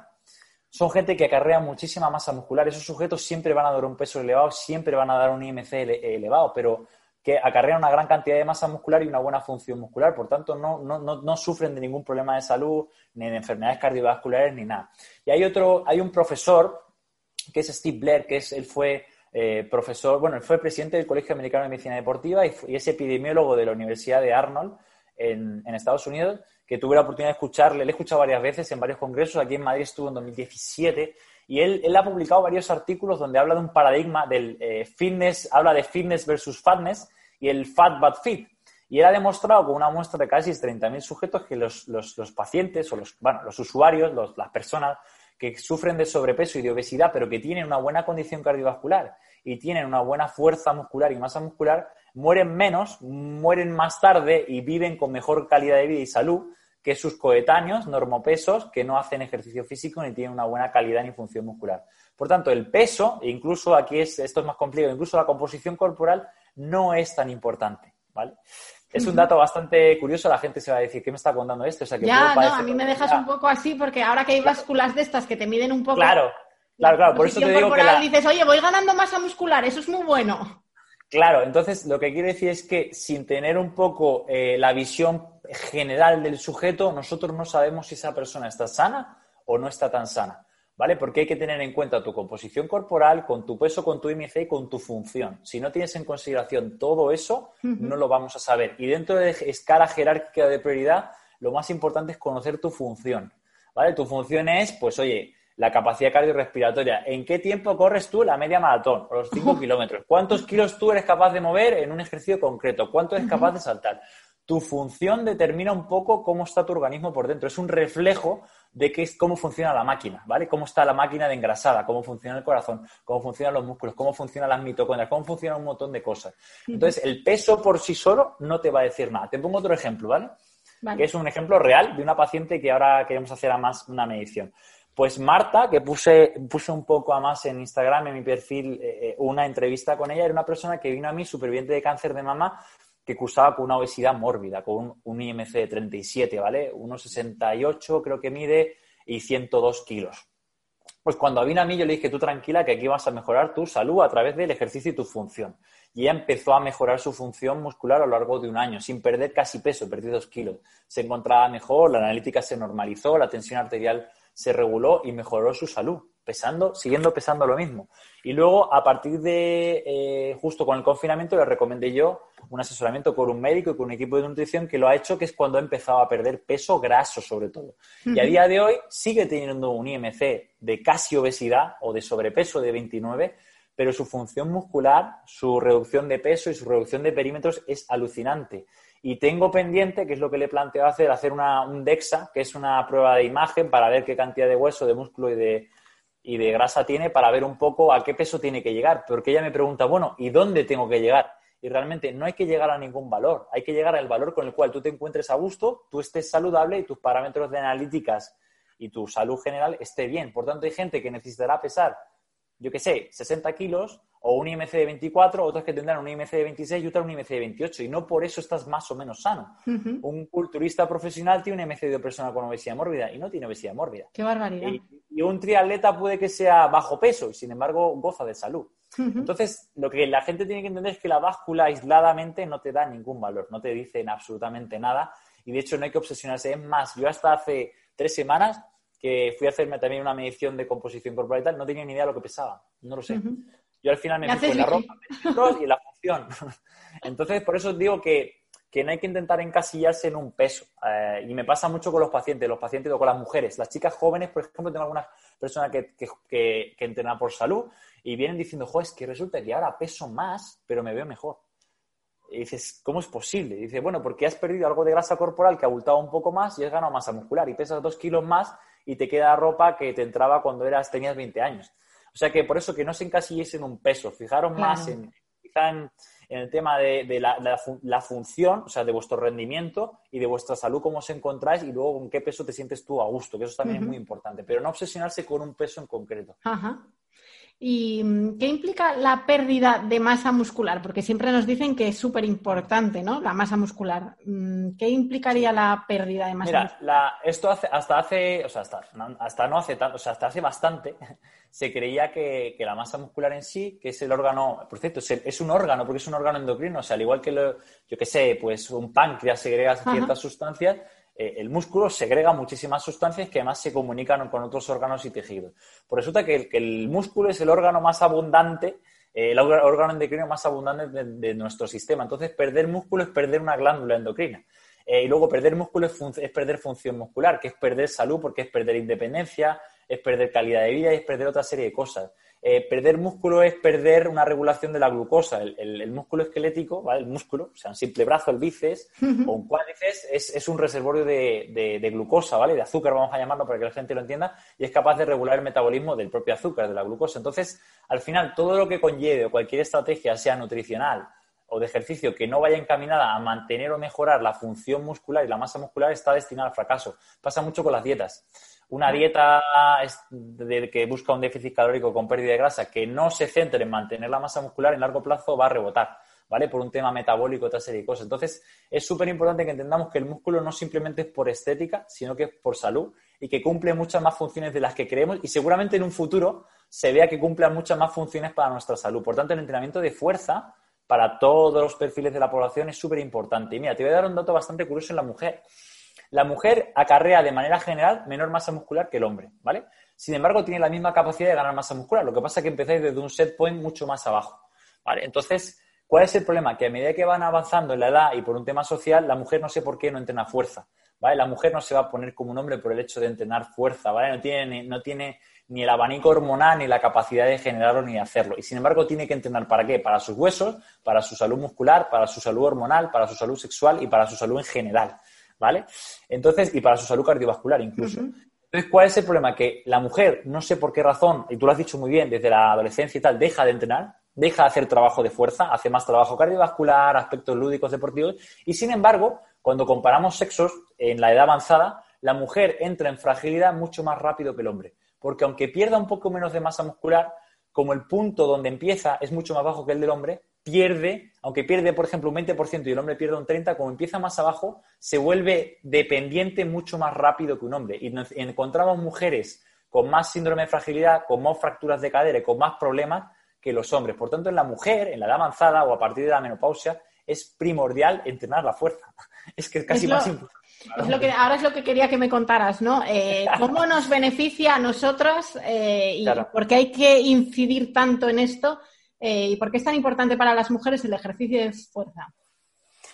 son gente que acarrea muchísima masa muscular. Esos sujetos siempre van a dar un peso elevado, siempre van a dar un IMC elevado, pero que acarrean una gran cantidad de masa muscular y una buena función muscular. Por tanto, no, no, sufren de ningún problema de salud, ni de enfermedades cardiovasculares, ni nada. Y hay otro, hay un profesor que es Steve Blair, que es, él fue eh, profesor, bueno, él fue presidente del Colegio Americano de Medicina Deportiva y, es epidemiólogo de la Universidad de Arnold en Estados Unidos que tuve la oportunidad de escucharle, le he escuchado varias veces en varios congresos, aquí en Madrid estuvo en 2017, y él, él ha publicado varios artículos donde habla de un paradigma del eh, fitness, habla de fitness versus fatness y el fat but fit. Y él ha demostrado con una muestra de casi 30.000 sujetos que los, los, los, pacientes o los, bueno, los usuarios, los, las personas que sufren de sobrepeso y de obesidad, pero que tienen una buena condición cardiovascular y tienen una buena fuerza muscular y masa muscular, mueren menos, mueren más tarde y viven con mejor calidad de vida y salud que sus coetáneos normopesos que no hacen ejercicio físico ni tienen una buena calidad ni función muscular. Por tanto, el peso, e incluso aquí es, esto es más complicado, incluso la composición corporal no es tan importante, ¿vale? Es un dato bastante curioso, la gente se va a decir, ¿qué me está contando esto? ya, no, a mí me dejas un poco así porque ahora que hay básculas de estas que te miden un poco... Claro, claro, claro, por eso te digo que la... dices, oye, voy ganando masa muscular, eso es muy bueno. Claro, entonces lo que quiere decir es que sin tener un poco eh, la visión general del sujeto, nosotros no sabemos si esa persona está sana o no está tan sana, ¿vale? Porque hay que tener en cuenta tu composición corporal, con tu peso, con tu IMC y con tu función. Si no tienes en consideración todo eso, no lo vamos a saber. Y dentro de escala jerárquica de prioridad, lo más importante es conocer tu función. ¿vale? Tu función es, pues oye, la capacidad cardiorrespiratoria. ¿En qué tiempo corres tú la media maratón o los 5 kilómetros? ¿Cuántos kilos tú eres capaz de mover en un ejercicio concreto? ¿Cuánto eres capaz de saltar? Tu función determina un poco cómo está tu organismo por dentro. Es un reflejo de qué, cómo funciona la máquina, ¿vale? Cómo está la máquina de engrasada, cómo funciona el corazón, cómo funcionan los músculos, cómo funcionan las mitocondrias, cómo funciona un montón de cosas. Entonces, el peso por sí solo no te va a decir nada. Te pongo otro ejemplo, ¿vale? Que es un ejemplo real de una paciente que ahora queremos hacer a más una medición. Pues Marta, que puse, puse un poco a más en Instagram, en mi perfil, eh, eh, una entrevista con ella, era una persona que vino a mí superviviente de cáncer de mama que cursaba con una obesidad mórbida, con un, IMC de 37, ¿vale? 1,68 creo que mide y 102 kilos. Pues cuando vino a mí yo le dije, tú tranquila, que aquí vas a mejorar tu salud a través del ejercicio y tu función. Y ella empezó a mejorar su función muscular a lo largo de un año, sin perder casi peso, perdió dos kilos. Se encontraba mejor, la analítica se normalizó, la tensión arterial se reguló y mejoró su salud, pesando, siguiendo pesando lo mismo. Y luego, a partir de, eh, justo con el confinamiento, le recomendé yo un asesoramiento con un médico y con un equipo de nutrición que lo ha hecho, que es cuando ha empezado a perder peso graso, sobre todo. Y a día de hoy sigue teniendo un IMC de casi obesidad o de sobrepeso de 29, pero su función muscular, su reducción de peso y su reducción de perímetros es alucinante. Y tengo pendiente, que es lo que le planteo hacer, hacer una, un DEXA, que es una prueba de imagen para ver qué cantidad de hueso, de músculo y de, y de grasa tiene, para ver un poco a qué peso tiene que llegar. Porque ella me pregunta, bueno, ¿y dónde tengo que llegar? Y realmente no hay que llegar a ningún valor, hay que llegar al valor con el cual tú te encuentres a gusto, tú estés saludable y tus parámetros de analíticas y tu salud general esté bien. Por tanto, hay gente que necesitará pesar, yo qué sé, 60 kilos o un IMC de 24, otros que tendrán un IMC de 26 y otros un IMC de 28, y no por eso estás más o menos sano. Un culturista profesional tiene un IMC de persona con obesidad mórbida y no tiene obesidad mórbida. Qué barbaridad. Y, un triatleta puede que sea bajo peso y sin embargo goza de salud. Entonces, lo que la gente tiene que entender es que la báscula aisladamente no te da ningún valor, no te dicen absolutamente nada y de hecho no hay que obsesionarse. Es más, yo hasta hace tres semanas que fui a hacerme también una medición de composición corporal y tal, no tenía ni idea de lo que pesaba, no lo sé. Yo al final me fijo en la ropa y en la función. Entonces, por eso digo que, no hay que intentar encasillarse en un peso. Eh, y me pasa mucho con los pacientes, los pacientes o con las mujeres. Las chicas jóvenes, por ejemplo, tengo algunas personas que, que, entrenan por salud y vienen diciendo, jo, es que resulta que ahora peso más, pero me veo mejor. Y dices, ¿cómo es posible? Y dice, bueno, porque has perdido algo de grasa corporal que abultaba un poco más y has ganado masa muscular y pesas dos kilos más y te queda ropa que te entraba cuando eras, tenías 20 años. O sea que por eso que no se encasilléis en un peso, fijaros más en, en, el tema de, la, función, o sea, de vuestro rendimiento y de vuestra salud, cómo os encontráis y luego con qué peso te sientes tú a gusto, que eso también es muy importante, pero no obsesionarse con un peso en concreto. Ajá. ¿Y mm, qué implica la pérdida de masa muscular? Porque siempre nos dicen que es súper importante, ¿no? La masa muscular. Mm, ¿Qué implicaría la pérdida de masa muscular? Mira, esto hasta hace, o sea, hasta, hasta, no hace tanto, o sea, hasta hace bastante, se creía que, la masa muscular en sí, que es el órgano, por cierto, es, un órgano, porque es un órgano endocrino, o sea, al igual que, lo, yo qué sé, pues un páncreas segrega ciertas sustancias, eh, el músculo segrega muchísimas sustancias que además se comunican con otros órganos y tejidos. Por resulta que el, músculo es el órgano más abundante, eh, el órgano endocrino más abundante de, nuestro sistema. Entonces, perder músculo es perder una glándula endocrina. Eh, y luego perder músculo es, perder función muscular, que es perder salud porque es perder independencia, es perder calidad de vida y es perder otra serie de cosas. Eh, perder músculo es perder una regulación de la glucosa. El, músculo esquelético, ¿vale? el músculo, o sea, un simple brazo, el bíceps o un cuádriceps, es, un reservorio de, glucosa, ¿vale? De azúcar, vamos a llamarlo para que la gente lo entienda, y es capaz de regular el metabolismo del propio azúcar, de la glucosa. Entonces, al final, todo lo que conlleve cualquier estrategia, sea nutricional o de ejercicio que no vaya encaminada a mantener o mejorar la función muscular y la masa muscular, está destinada al fracaso. Pasa mucho con las dietas una dieta de, que busca un déficit calórico con pérdida de grasa que no se centre en mantener la masa muscular en largo plazo va a rebotar, ¿vale? Por un tema metabólico, otra serie de cosas. Entonces, es súper importante que entendamos que el músculo no simplemente es por estética, sino que es por salud y que cumple muchas más funciones de las que creemos y seguramente en un futuro se vea que cumple muchas más funciones para nuestra salud. Por tanto, el entrenamiento de fuerza para todos los perfiles de la población es súper importante. Y mira, te voy a dar un dato bastante curioso en la mujer. La mujer acarrea de manera general menor masa muscular que el hombre, ¿vale? Sin embargo, tiene la misma capacidad de ganar masa muscular. Lo que pasa es que empezáis desde un set point mucho más abajo, ¿vale? Entonces, ¿cuál es el problema? Que a medida que van avanzando en la edad y por un tema social, la mujer no sé por qué no entrena fuerza. ¿vale? La mujer no se va a poner como un hombre por el hecho de entrenar fuerza, ¿vale? No tiene, no tiene ni el abanico hormonal, ni la capacidad de generarlo, ni de hacerlo. Y sin embargo, tiene que entrenar para qué? Para sus huesos, para su salud muscular, para su salud hormonal, para su salud sexual y para su salud en general, ¿vale? Entonces, y para su salud cardiovascular incluso. Entonces, ¿cuál es el problema? Que la mujer, no sé por qué razón, y tú lo has dicho muy bien, desde la adolescencia y tal, deja de entrenar, deja de hacer trabajo de fuerza, hace más trabajo cardiovascular, aspectos lúdicos, deportivos, y sin embargo, cuando comparamos sexos en la edad avanzada, la mujer entra en fragilidad mucho más rápido que el hombre. Porque aunque pierda un poco menos de masa muscular, como el punto donde empieza es mucho más bajo que el del hombre, pierde, aunque pierde, por ejemplo, un 20% y el hombre pierde un 30%, como empieza más abajo, se vuelve dependiente mucho más rápido que un hombre. Y encontramos mujeres con más síndrome de fragilidad, con más fracturas de cadera y con más problemas que los hombres. Por tanto, en la mujer, en la edad avanzada o a partir de la menopausia, es primordial entrenar la fuerza. Es que es casi más importante. Es lo que, ahora es lo que quería que me contaras, ¿no? Eh, ¿Cómo nos beneficia a nosotros eh, y por qué hay que incidir tanto en esto eh, y por qué es tan importante para las mujeres el ejercicio de fuerza?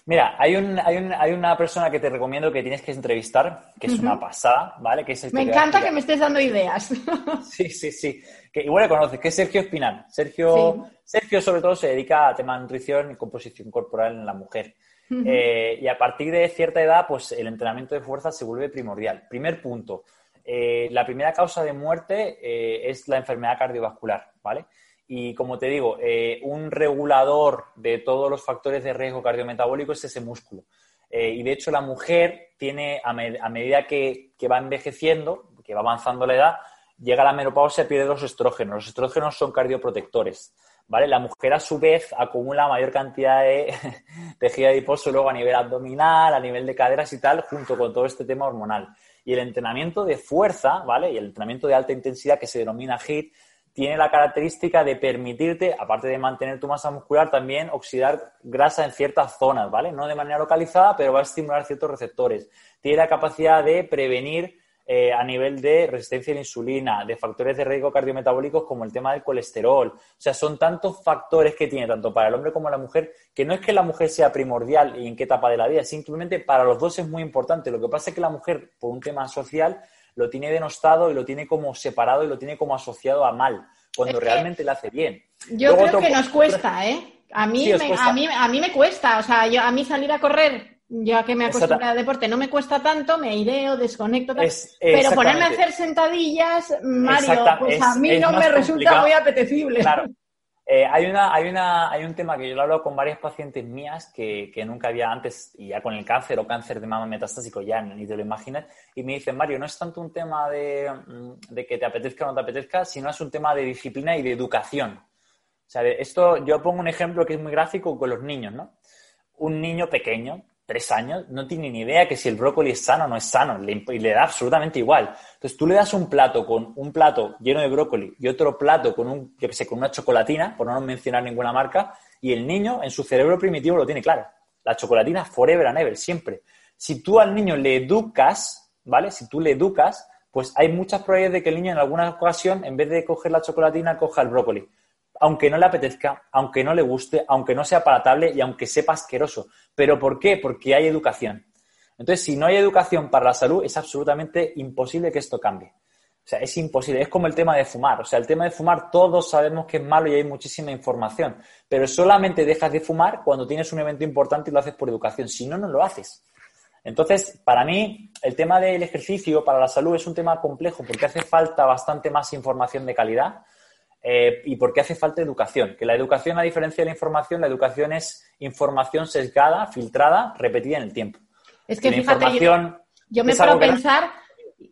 Mira, hay, un, hay, un, hay, una persona que te recomiendo que tienes que entrevistar, que es una pasada, ¿vale? Que me encanta que me estés dando ideas. Sí, sí, sí. Que igual le conoces, que es Sergio Espinal. Sergio, Sergio, sobre todo, se dedica a temas de nutrición y composición corporal en la mujer. Eh, y a partir de cierta edad, pues el entrenamiento de fuerza se vuelve primordial. Primer punto. Eh, la primera causa de muerte eh, es la enfermedad cardiovascular, ¿vale? Y como te digo, un regulador de todos los factores de riesgo cardiometabólico es ese músculo. y de hecho, la mujer tiene, a, medida que, que, va envejeciendo, que va avanzando la edad, llega la menopausia pierde los estrógenos. Los estrógenos son cardioprotectores. ¿vale? La mujer a su vez acumula mayor cantidad de tejido adiposo luego a nivel abdominal, a nivel de caderas y tal, junto con todo este tema hormonal. Y el entrenamiento de fuerza, ¿vale? Y el entrenamiento de alta intensidad que se denomina HIIT, tiene la característica de permitirte, aparte de mantener tu masa muscular, también oxidar grasa en ciertas zonas, ¿vale? No de manera localizada, pero va a estimular ciertos receptores. Tiene la capacidad de prevenir eh, a nivel de resistencia a la insulina, de factores de riesgo cardiometabólicos como el tema del colesterol. O sea, son tantos factores que tiene tanto para el hombre como la mujer, que no es que la mujer sea primordial y en qué etapa de la vida, simplemente para los dos es muy importante. Lo que pasa es que la mujer, por un tema social, lo tiene denostado y lo tiene como separado y lo tiene como asociado a mal, cuando realmente le hace bien. Yo creo que nos cuesta, ¿eh? A mí, me, a, mí, a mí me cuesta, o sea, yo, a mí salir a correr ya que me acostumbrado al deporte, no me cuesta tanto, me aireo, desconecto, pero ponerme a hacer sentadillas, Mario, pues a mí no me resulta muy apetecible. Claro. Eh, hay, una, hay, una, hay un tema que yo lo he hablado con varias pacientes mías que, que, nunca había antes, y ya con el cáncer o cáncer de mama metastásico, ya ni te lo imaginas, y me dicen, Mario, no es tanto un tema de, mm, de que te apetezca o no te apetezca, sino es un tema de disciplina y de educación. O sea, esto yo pongo un ejemplo que es muy gráfico con los niños, ¿no? Un niño pequeño tres años no tiene ni idea que si el brócoli es sano o no es sano, le, y le da absolutamente igual. Entonces tú le das un plato con un plato lleno de brócoli y otro plato con un, yo que sé, con una chocolatina, por no mencionar ninguna marca, y el niño en su cerebro primitivo lo tiene claro. La chocolatina forever and ever, siempre. Si tú al niño le educas, ¿vale? Si tú le educas, pues hay muchas probabilidades de que el niño en alguna ocasión, en vez de coger la chocolatina, coja el brócoli aunque no le apetezca, aunque no le guste, aunque no sea palatable y aunque sepa asqueroso. ¿Pero por qué? Porque hay educación. Entonces, si no hay educación para la salud, es absolutamente imposible que esto cambie. O sea, es imposible. Es como el tema de fumar. O sea, el tema de fumar todos sabemos que es malo y hay muchísima información. Pero solamente dejas de fumar cuando tienes un evento importante y lo haces por educación. Si no, no lo haces. Entonces, para mí, el tema del ejercicio para la salud es un tema complejo porque hace falta bastante más información de calidad eh, y por qué hace falta educación. Que la educación, a diferencia de la información, la educación es información sesgada, filtrada, repetida en el tiempo. Es que fíjate, yo, me a pensar,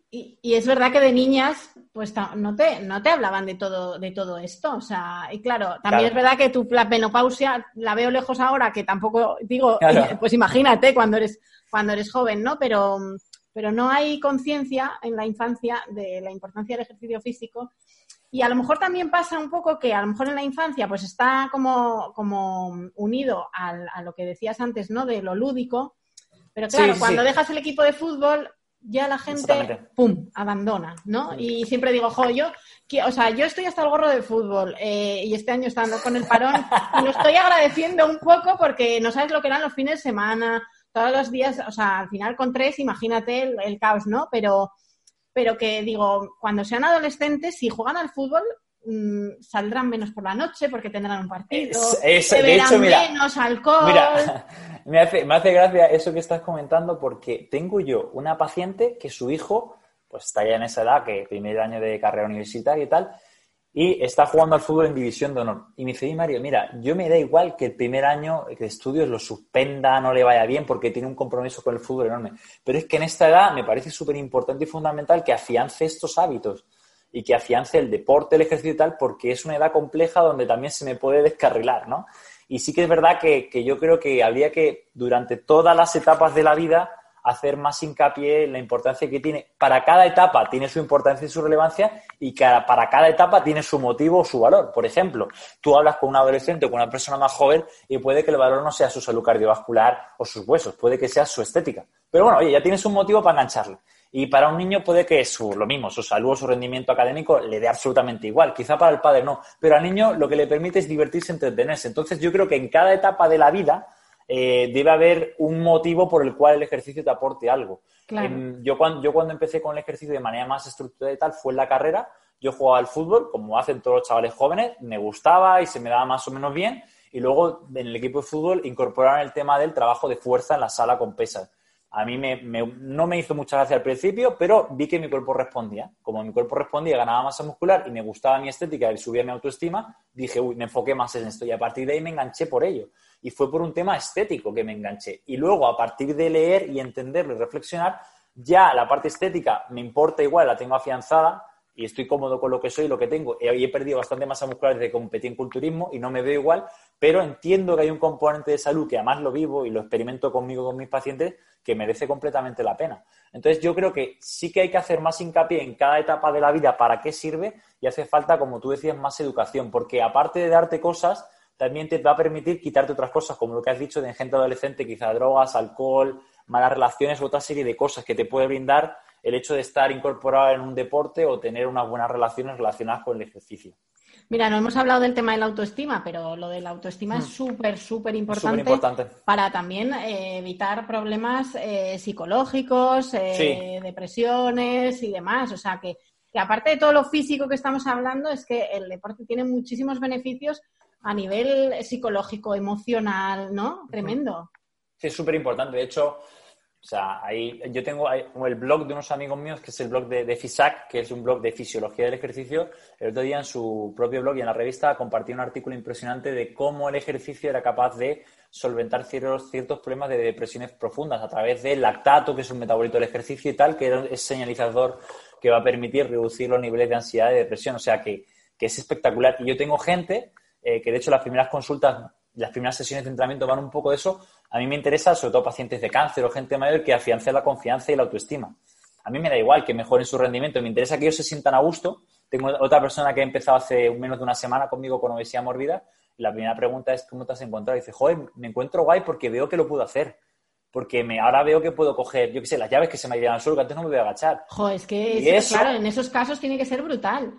y, es verdad que de niñas, pues no te, no te hablaban de todo, de todo esto. O sea, y claro, también es verdad que tu la menopausia la veo lejos ahora, que tampoco digo, pues imagínate cuando eres, cuando eres joven, ¿no? Pero, pero no hay conciencia en la infancia de la importancia del ejercicio físico y a lo mejor también pasa un poco que a lo mejor en la infancia pues está como, como unido a lo que decías antes, ¿no? De lo lúdico. Pero claro, cuando dejas el equipo de fútbol, ya la gente, ¡pum!, abandona, ¿no? Y siempre digo, jo, yo, o sea, yo estoy hasta el gorro de fútbol eh, y este año estando con el parón y lo estoy agradeciendo un poco porque no sabes lo que eran los fines de semana, todos los días, o sea, al final con tres, imagínate el, caos, ¿no? Pero, pero que digo, cuando sean adolescentes, si juegan al fútbol, mm, saldrán menos por la noche porque tendrán un partido, es, de hecho, mira, menos alcohol. Mira, me hace, me hace gracia eso que estás comentando porque tengo yo una paciente que su hijo, pues está ya en esa edad, que primer año de carrera universitaria y tal, y está jugando al fútbol en división de honor. Y me dice, Mario, mira, yo me da igual que el primer año de estudios lo suspenda, no le vaya bien, porque tiene un compromiso con el fútbol enorme. Pero es que en esta edad me parece súper importante y fundamental que afiance estos hábitos y que afiance el deporte, el ejercicio y tal, porque es una edad compleja donde también se me puede descarrilar, ¿no? Y sí que es verdad que, que yo creo que habría que, durante todas las etapas de la vida, hacer más hincapié en la importancia que tiene. Para cada etapa tiene su importancia y su relevancia y para cada etapa tiene su motivo o su valor. Por ejemplo, tú hablas con un adolescente o con una persona más joven y puede que el valor no sea su salud cardiovascular o sus huesos, puede que sea su estética. Pero bueno, oye, ya tienes un motivo para engancharle. Y para un niño puede que su, lo mismo, su salud o su rendimiento académico le dé absolutamente igual. Quizá para el padre no. Pero al niño lo que le permite es divertirse, entretenerse. Entonces yo creo que en cada etapa de la vida eh, debe haber un motivo por el cual el ejercicio te aporte algo. yo, cuando, yo cuando empecé con el ejercicio de manera más estructurada y tal fue en la carrera. Yo jugaba al fútbol, como hacen todos los chavales jóvenes, me gustaba y se me daba más o menos bien. Y luego en el equipo de fútbol incorporaron el tema del trabajo de fuerza en la sala con pesas. A mí no me hizo mucha gracia al principio, pero vi que mi cuerpo respondía. Como mi cuerpo respondía, ganaba masa muscular y me gustaba mi estética y subía mi autoestima, dije, uy, me enfoqué más en esto. Y a partir de ahí me enganché por ello y fue por un tema estético que me enganché. Y luego, a partir de leer y entenderlo y reflexionar, ya la parte estética me importa igual, la tengo afianzada y estoy cómodo con lo que soy y lo que tengo. Y he perdido bastante masa muscular desde que competí en culturismo y no me veo igual, pero entiendo que hay un componente de salud que además lo vivo y lo experimento conmigo, con mis pacientes, que merece completamente la pena. Entonces yo creo que sí que hay que hacer más hincapié en cada etapa de la vida para qué sirve y hace falta, como tú decías, más educación, porque aparte de darte cosas, también te va a permitir quitarte otras cosas, como lo que has dicho de gente adolescente, quizá drogas, alcohol, malas relaciones, otra serie de cosas que te puede brindar el hecho de estar incorporado en un deporte o tener unas buenas relaciones relacionadas con el ejercicio. Mira, no hemos hablado del tema de la autoestima, pero lo de la autoestima es hmm. súper, súper importante, para también eh, evitar problemas eh, psicológicos, eh, depresiones y demás. O sea, que, que aparte de todo lo físico que estamos hablando, es que el deporte tiene muchísimos beneficios a nivel psicológico, emocional, ¿no? Tremendo. Sí, es súper importante. De hecho, o sea, ahí, yo tengo el blog de unos amigos míos, que es el blog de, FISAC, que es un blog de fisiología del ejercicio. El otro día en su propio blog y en la revista compartí un artículo impresionante de cómo el ejercicio era capaz de solventar ciertos, ciertos problemas de depresiones profundas a través del lactato, que es un metabolito del ejercicio y tal, que es señalizador que va a permitir reducir los niveles de ansiedad y depresión. O sea, que, que es espectacular. Y yo tengo gente eh, que de hecho las primeras consultas, las primeras sesiones de entrenamiento van un poco de eso. A mí me interesa, sobre todo pacientes de cáncer o gente mayor, que afiancen la confianza y la autoestima. A mí me da igual que mejoren su rendimiento, me interesa que ellos se sientan a gusto. Tengo otra persona que ha empezado hace menos de una semana conmigo con obesidad mórbida. Y la primera pregunta es, ¿cómo te has encontrado? Y dice, joder, me encuentro guay porque veo que lo puedo hacer porque me, ahora veo que puedo coger, yo qué sé, las llaves que se me llevan al suelo, que antes no me voy a agachar. Joder, es que, claro, en esos casos tiene que ser brutal.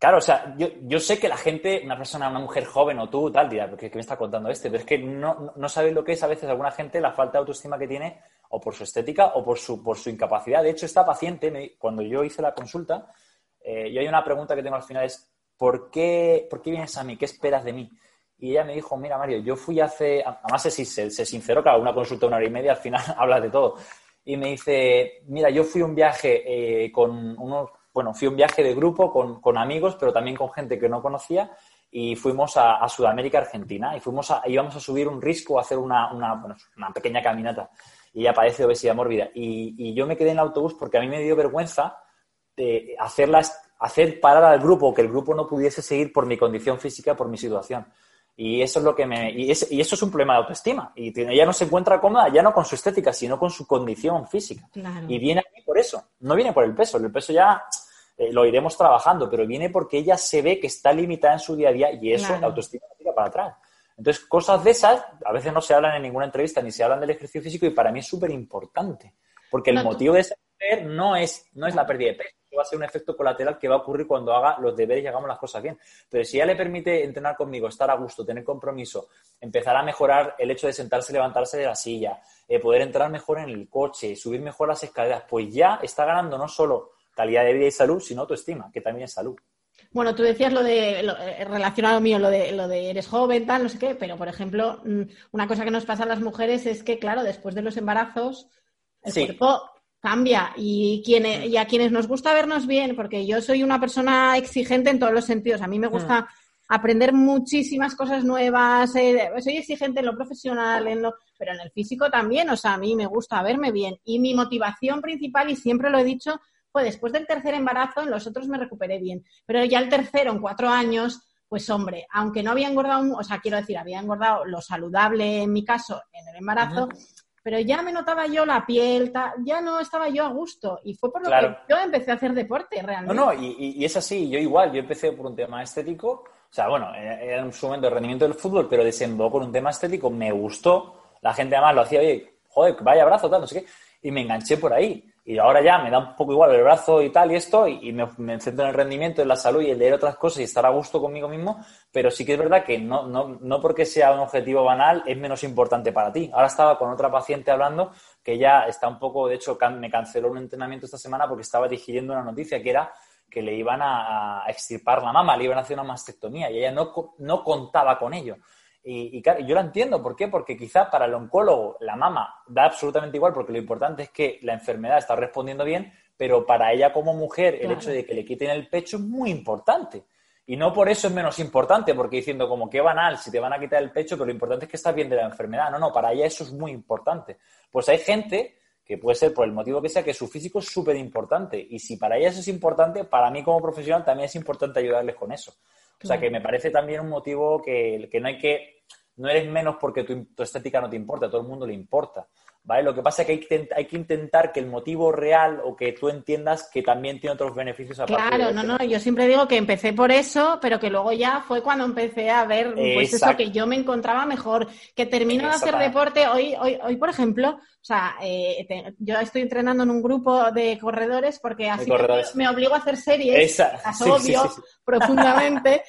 Claro, o sea, yo, yo, sé que la gente, una persona, una mujer joven o tú, tal, dirá, ¿qué, me está contando este? Pero es que no, no sabéis lo que es a veces alguna gente la falta de autoestima que tiene o por su estética o por su, por su incapacidad. De hecho, esta paciente, cuando yo hice la consulta, eh, yo hay una pregunta que tengo al final es, ¿por qué, ¿por qué vienes a mí? ¿Qué esperas de mí? Y ella me dijo, mira, Mario, yo fui hace, además se, se, se sinceró, claro, una consulta de una hora y media, al final hablas de todo. Y me dice, mira, yo fui un viaje eh, con unos bueno, fui un viaje de grupo con, amigos, pero también con gente que no conocía y fuimos a, Sudamérica, Argentina, y fuimos a, íbamos a subir un risco, a hacer una, una, pequeña caminata. Y ella padece obesidad mórbida. Y, yo me quedé en el autobús porque a mí me dio vergüenza de hacerlas, hacer parar al grupo, que el grupo no pudiese seguir por mi condición física, por mi situación. Y eso es lo que me. Y, eso es un problema de autoestima. Y ella no se encuentra cómoda ya no con su estética, sino con su condición física. Y viene No viene por el peso. El peso ya eh, lo iremos trabajando, pero viene porque ella se ve que está limitada en su día a día y eso la autoestima la tira para atrás. Entonces, cosas de esas a veces no se hablan en ninguna entrevista ni se hablan del ejercicio físico y para mí es súper importante. Porque el motivo de esa mujer no es, no es la pérdida de peso. Va a ser un efecto colateral que va a ocurrir cuando haga los deberes y hagamos las cosas bien. Pero si ya le permite entrenar conmigo, estar a gusto, tener compromiso, empezar a mejorar el hecho de sentarse y levantarse de la silla, eh, poder entrar mejor en el coche, subir mejor las escaleras, pues ya está ganando no solo calidad de vida y salud, sino autoestima, que también es salud. Bueno, tú decías lo de, eh, relacionado mío, lo de, lo de eres joven, tal, no sé qué, pero por ejemplo, mm, una cosa que nos pasa a las mujeres es que, claro, después de los embarazos, el cuerpo cambia. Y, y a quienes nos gusta vernos bien, porque yo soy una persona exigente en todos los sentidos, a mí me mm. gusta aprender muchísimas cosas nuevas, eh, soy exigente en lo profesional, en lo, pero en el físico también, o sea, a mí me gusta verme bien. Y mi motivación principal, y siempre lo he dicho, pues después del tercer embarazo, en los otros me recuperé bien. Pero ya el tercero, en cuatro años, pues hombre, aunque no había engordado, o sea, quiero decir, había engordado lo saludable en mi caso en el embarazo, pero ya me notaba yo la piel, ya no estaba yo a gusto. Y fue por lo que yo empecé a hacer deporte realmente. No, no, y, es así, yo igual, yo empecé por un tema estético, o sea, bueno, era un momento de rendimiento del fútbol, pero desembocó con un tema estético, me gustó, la gente además lo hacía, oye, joder, vaya brazo, tal, no sé qué, y me enganché por ahí. Y ahora ya me da un poco igual el brazo y tal y esto, y, me, centro en el rendimiento, en la salud y en leer otras cosas y estar a gusto conmigo mismo, pero sí que es verdad que no, no, no porque sea un objetivo banal es menos importante para ti. Ahora estaba con otra paciente hablando que ya está un poco, de hecho, me canceló un entrenamiento esta semana porque estaba digiriendo una noticia que era que le iban a, a extirpar la mama, le iban a hacer una mastectomía y ella no, no contaba con ello. Y, claro, yo lo entiendo. ¿Por qué? Porque quizás para el oncólogo la mama da absolutamente igual, porque lo importante es que la enfermedad está respondiendo bien, pero para ella como mujer el hecho de que le quiten el pecho es muy importante. Y no por eso es menos importante, porque diciendo como qué banal si te van a quitar el pecho, pero lo importante es que estás bien de la enfermedad. No, no, para ella eso es muy importante. Pues hay gente que puede ser por el motivo que sea, que su físico es súper importante. Y si para ella eso es importante, para mí como profesional también es importante ayudarles con eso. O sea que me parece también un motivo que, que no hay que, no eres menos porque tu, tu, estética no te importa, a todo el mundo le importa. ¿Vale? Lo que pasa es que hay, que hay que intentar que el motivo real o que tú entiendas que también tiene otros beneficios aparte Claro, no, no, yo siempre digo que empecé por eso, pero que luego ya fue cuando empecé a ver pues eso que yo me encontraba mejor, que termino de hacer deporte. Hoy, hoy, hoy por ejemplo, o sea, eh, yo estoy entrenando en un grupo de corredores porque así me obligo a hacer series, es obvio, profundamente.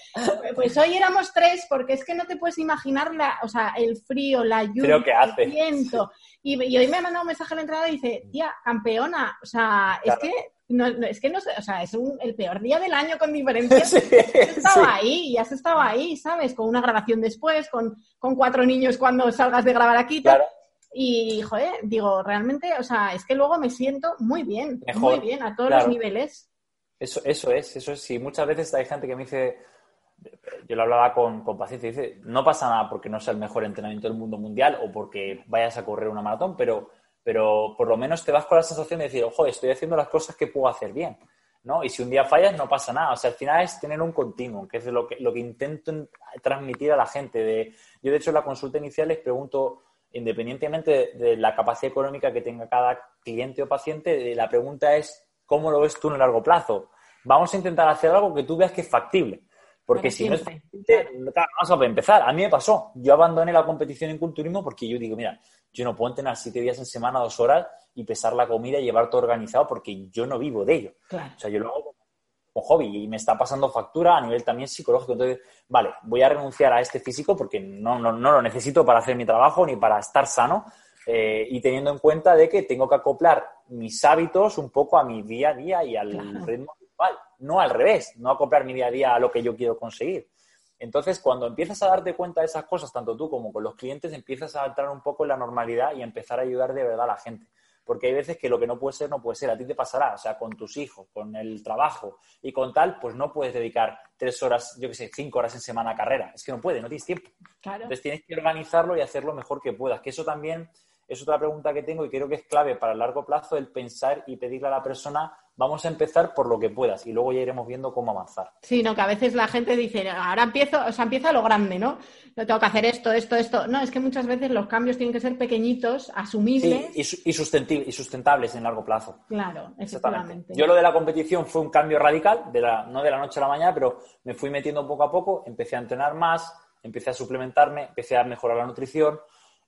pues hoy éramos tres porque es que no te puedes imaginar la, o sea, el frío, la lluvia, el viento. Y, hoy me ha mandado un mensaje a la entrada y dice, tía, campeona, o sea, es que no, es que no sé, o sea, es el peor día del año con diferencia. has estado ahí, y has estado ahí, ¿sabes? Con una grabación después, con, con cuatro niños cuando salgas de grabar aquí. Claro. Y, joder, digo, realmente, o sea, es que luego me siento muy bien, muy bien, a todos los niveles. Eso, eso es, eso es. Sí, muchas veces hay gente que me dice, yo lo hablaba con, con pacientes, dice, no pasa nada porque no sea el mejor entrenamiento del mundo mundial o porque vayas a correr una maratón, pero, pero por lo menos te vas con la sensación de decir, ojo, estoy haciendo las cosas que puedo hacer bien. ¿no? Y si un día fallas, no pasa nada. O sea, al final es tener un continuo, que es lo que, lo que intento transmitir a la gente. De, yo, de hecho, en la consulta inicial les pregunto, independientemente de, la capacidad económica que tenga cada cliente o paciente, la pregunta es, ¿cómo lo ves tú en el largo plazo? Vamos a intentar hacer algo que tú veas que es factible. Porque si no es vamos a empezar. A mí me pasó. Yo abandoné la competición en culturismo porque yo digo, mira, yo no puedo entrenar siete días en semana, dos horas y pesar la comida y llevar todo organizado porque yo no vivo de ello. O sea, yo lo hago como hobby y me está pasando factura a nivel también psicológico. Entonces, vale, voy a renunciar a este físico porque no, no, no lo necesito para hacer mi trabajo ni para estar sano. Eh, y teniendo en cuenta de que tengo que acoplar mis hábitos un poco a mi día a día y al ritmo actual, no al revés, no acoplar mi día a día a lo que yo quiero conseguir. Entonces, cuando empiezas a darte cuenta de esas cosas, tanto tú como con los clientes, empiezas a entrar un poco en la normalidad y empezar a ayudar de verdad a la gente porque hay veces que lo que no puede ser, no puede ser. A ti te pasará, o sea, con tus hijos, con el trabajo y con tal, pues no puedes dedicar tres horas, yo qué sé, cinco horas en semana a carrera. Es que no puede, no tienes tiempo. Entonces tienes que organizarlo y hacer lo mejor que puedas. Que eso también es otra pregunta que tengo y creo que es clave para el largo plazo el pensar y pedirle a la persona vamos a empezar por lo que puedas y luego ya iremos viendo cómo avanzar. Sí, no, que a veces la gente dice, ahora empiezo, o sea, empieza lo grande, ¿no? No tengo que hacer esto, esto, esto. No, es que muchas veces los cambios tienen que ser pequeñitos, asumibles. y, y, sustentables en largo plazo. Claro, exactamente. Yo lo de la competición fue un cambio radical, de la, no de la noche a la mañana, pero me fui metiendo poco a poco, empecé a entrenar más, empecé a suplementarme, empecé a mejorar la nutrición,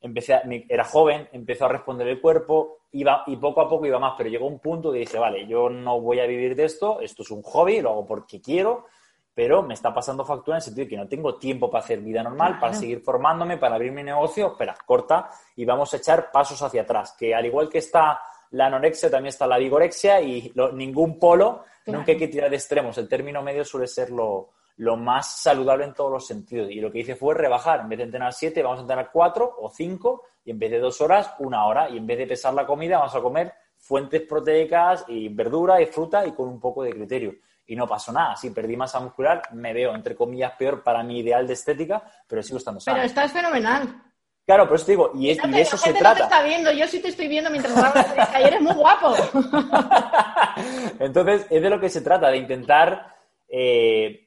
empecé era joven, empezó a responder el cuerpo, iba, y poco a poco iba más, pero llegó un punto que dije, vale, yo no voy a vivir de esto, esto es un hobby, lo hago porque quiero, pero me está pasando factura en el sentido de que no tengo tiempo para hacer vida normal, para seguir formándome, para abrir mi negocio, espera, corta y vamos a echar pasos hacia atrás, que al igual que está la anorexia, también está la vigorexia y ningún polo, nunca hay que tirar de extremos, el término medio suele ser lo, lo más saludable en todos los sentidos. Y lo que hice fue rebajar. En vez de entrenar siete, vamos a entrenar cuatro o cinco. Y en vez de dos horas, una hora. Y en vez de pesar la comida, vamos a comer fuentes proteicas y verdura y fruta y con un poco de criterio. Y no pasó nada. Si perdí masa muscular, me veo, entre comillas, peor para mi ideal de estética, pero sigo estando sano. Pero estás fenomenal. Claro, pero eso te digo, y, es, de eso se trata. No te está viendo, yo sí te estoy viendo mientras hablas, que eres muy guapo. Entonces, es de lo que se trata, de intentar eh,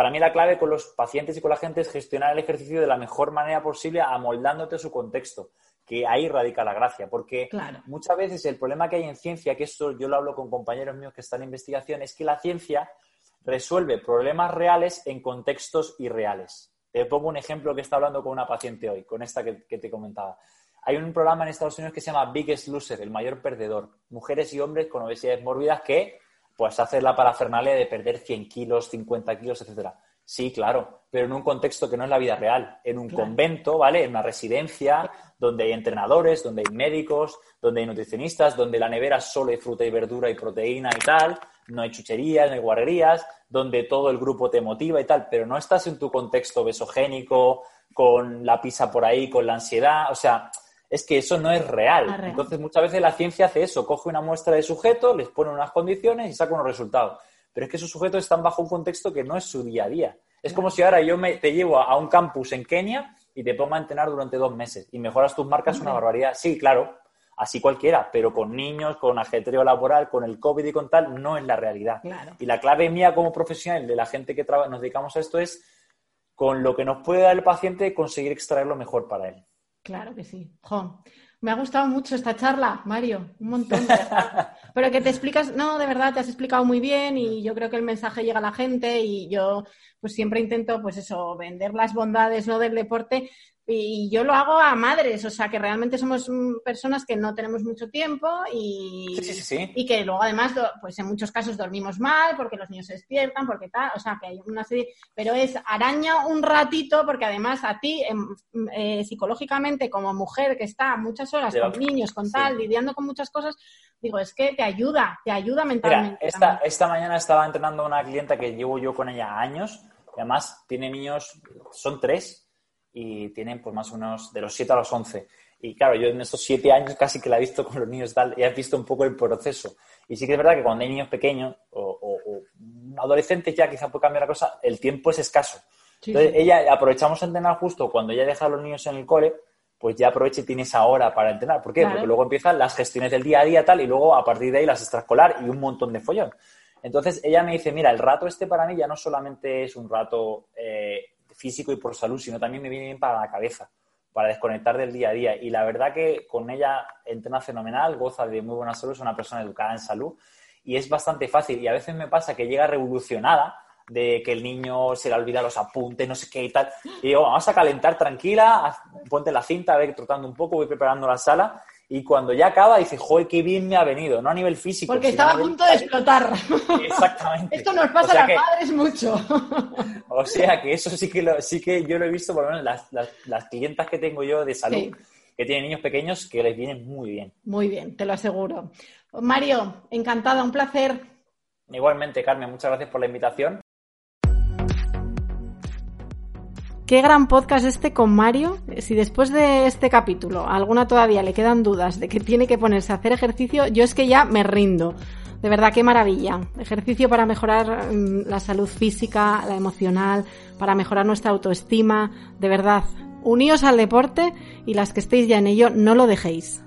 para mí la clave con los pacientes y con la gente es gestionar el ejercicio de la mejor manera posible, amoldándote a su contexto, que ahí radica la gracia, porque muchas veces el problema que hay en ciencia, que esto yo lo hablo con compañeros míos que están en investigación, es que la ciencia resuelve problemas reales en contextos irreales. Te pongo un ejemplo que está hablando con una paciente hoy, con esta que, que te comentaba. Hay un programa en Estados Unidos que se llama Biggest Loser, el mayor perdedor. Mujeres y hombres con obesidades mórbidas que pues hacer la parafernalia de perder 100 kilos, 50 kilos, etcétera. Sí, claro, pero en un contexto que no es la vida real, en un convento, ¿vale? En una residencia donde hay entrenadores, donde hay médicos, donde hay nutricionistas, donde la nevera solo hay fruta y verdura y proteína y tal, no hay chucherías, no hay guarrerías, donde todo el grupo te motiva y tal, pero no estás en tu contexto besogénico, con la pizza por ahí, con la ansiedad, o sea, es que eso no es real. Entonces, muchas veces la ciencia hace eso, coge una muestra de sujetos, les pone unas condiciones y saca unos resultados. Pero es que esos sujetos están bajo un contexto que no es su día a día. Es como si ahora yo me, te llevo a, un campus en Kenia y te pongo a entrenar durante dos meses y mejoras tus marcas una barbaridad. Sí, claro, así cualquiera, pero con niños, con ajetreo laboral, con el COVID y con tal, no es la realidad. Y la clave mía como profesional de la gente que nos dedicamos a esto es, con lo que nos puede dar el paciente, conseguir extraer lo mejor para él. Claro que sí. me ha gustado mucho esta charla, Mario, un montón. Pero que te explicas, no, de verdad, te has explicado muy bien y yo creo que el mensaje llega a la gente y yo pues siempre intento, pues eso, vender las bondades ¿no? del deporte y yo lo hago a madres, o sea que realmente somos personas que no tenemos mucho tiempo y, y que luego además, pues en muchos casos dormimos mal porque los niños se despiertan, porque tal, o sea que hay una serie, pero es araña un ratito porque además a ti em, eh, psicológicamente como mujer que está muchas horas con niños, con tal, lidiando con muchas cosas, digo, es que te ayuda, te ayuda mentalmente. esta, esta mañana estaba entrenando a una clienta que llevo yo con ella años, y además tiene niños, son tres, y tienen pues más o menos de los 7 a los 11. Y claro, yo en estos 7 años casi que la he visto con los niños tal, y he visto un poco el proceso. Y sí que es verdad que cuando hay niños pequeños o, adolescentes ya quizá puede cambiar la cosa, el tiempo es escaso. Entonces, ella aprovechamos a entrenar justo cuando ya deja a los niños en el cole, pues ya aprovecha y tiene esa hora para entrenar. ¿Por qué? Porque luego empiezan las gestiones del día a día tal y luego a partir de ahí las extraescolar y un montón de follón. Entonces ella me dice, mira, el rato este para mí ya no solamente es un rato eh, físico y por salud, sino también me viene bien para la cabeza, para desconectar del día a día. Y la verdad que con ella entrena fenomenal, goza de muy buena salud, es una persona educada en salud y es bastante fácil. Y a veces me pasa que llega revolucionada de que el niño se le olvida los apuntes, no sé qué y tal. Y digo, vamos a calentar tranquila, ponte la cinta, a ver, trotando un poco, voy preparando la sala y cuando ya acaba dice, joder, qué bien me ha venido, no a nivel físico. Porque estaba a punto de explotar. Exactamente. Esto nos pasa a los padres mucho. o sea que eso sí que, lo, sí que yo lo he visto, por lo menos las, las, clientas que tengo yo de salud, que tienen niños pequeños, que les vienen muy bien. Muy bien, te lo aseguro. Mario, encantada, un placer. Igualmente, Carmen, muchas gracias por la invitación. Qué gran podcast este con Mario. Si después de este capítulo alguna todavía le quedan dudas de que tiene que ponerse a hacer ejercicio, yo es que ya me rindo. De verdad, qué maravilla. Ejercicio para mejorar mm, la salud física, la emocional, para mejorar nuestra autoestima. De verdad, uníos al deporte y las que estéis ya en ello, no lo dejéis.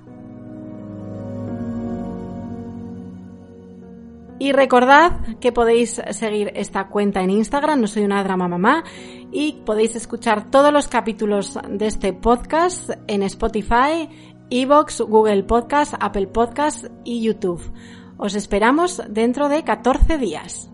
Y recordad que podéis seguir esta cuenta en Instagram, no soy una drama mamá, y podéis escuchar todos los capítulos de este podcast en Spotify, Evox, Google Podcast, Apple Podcast y YouTube. Os esperamos dentro de 14 días.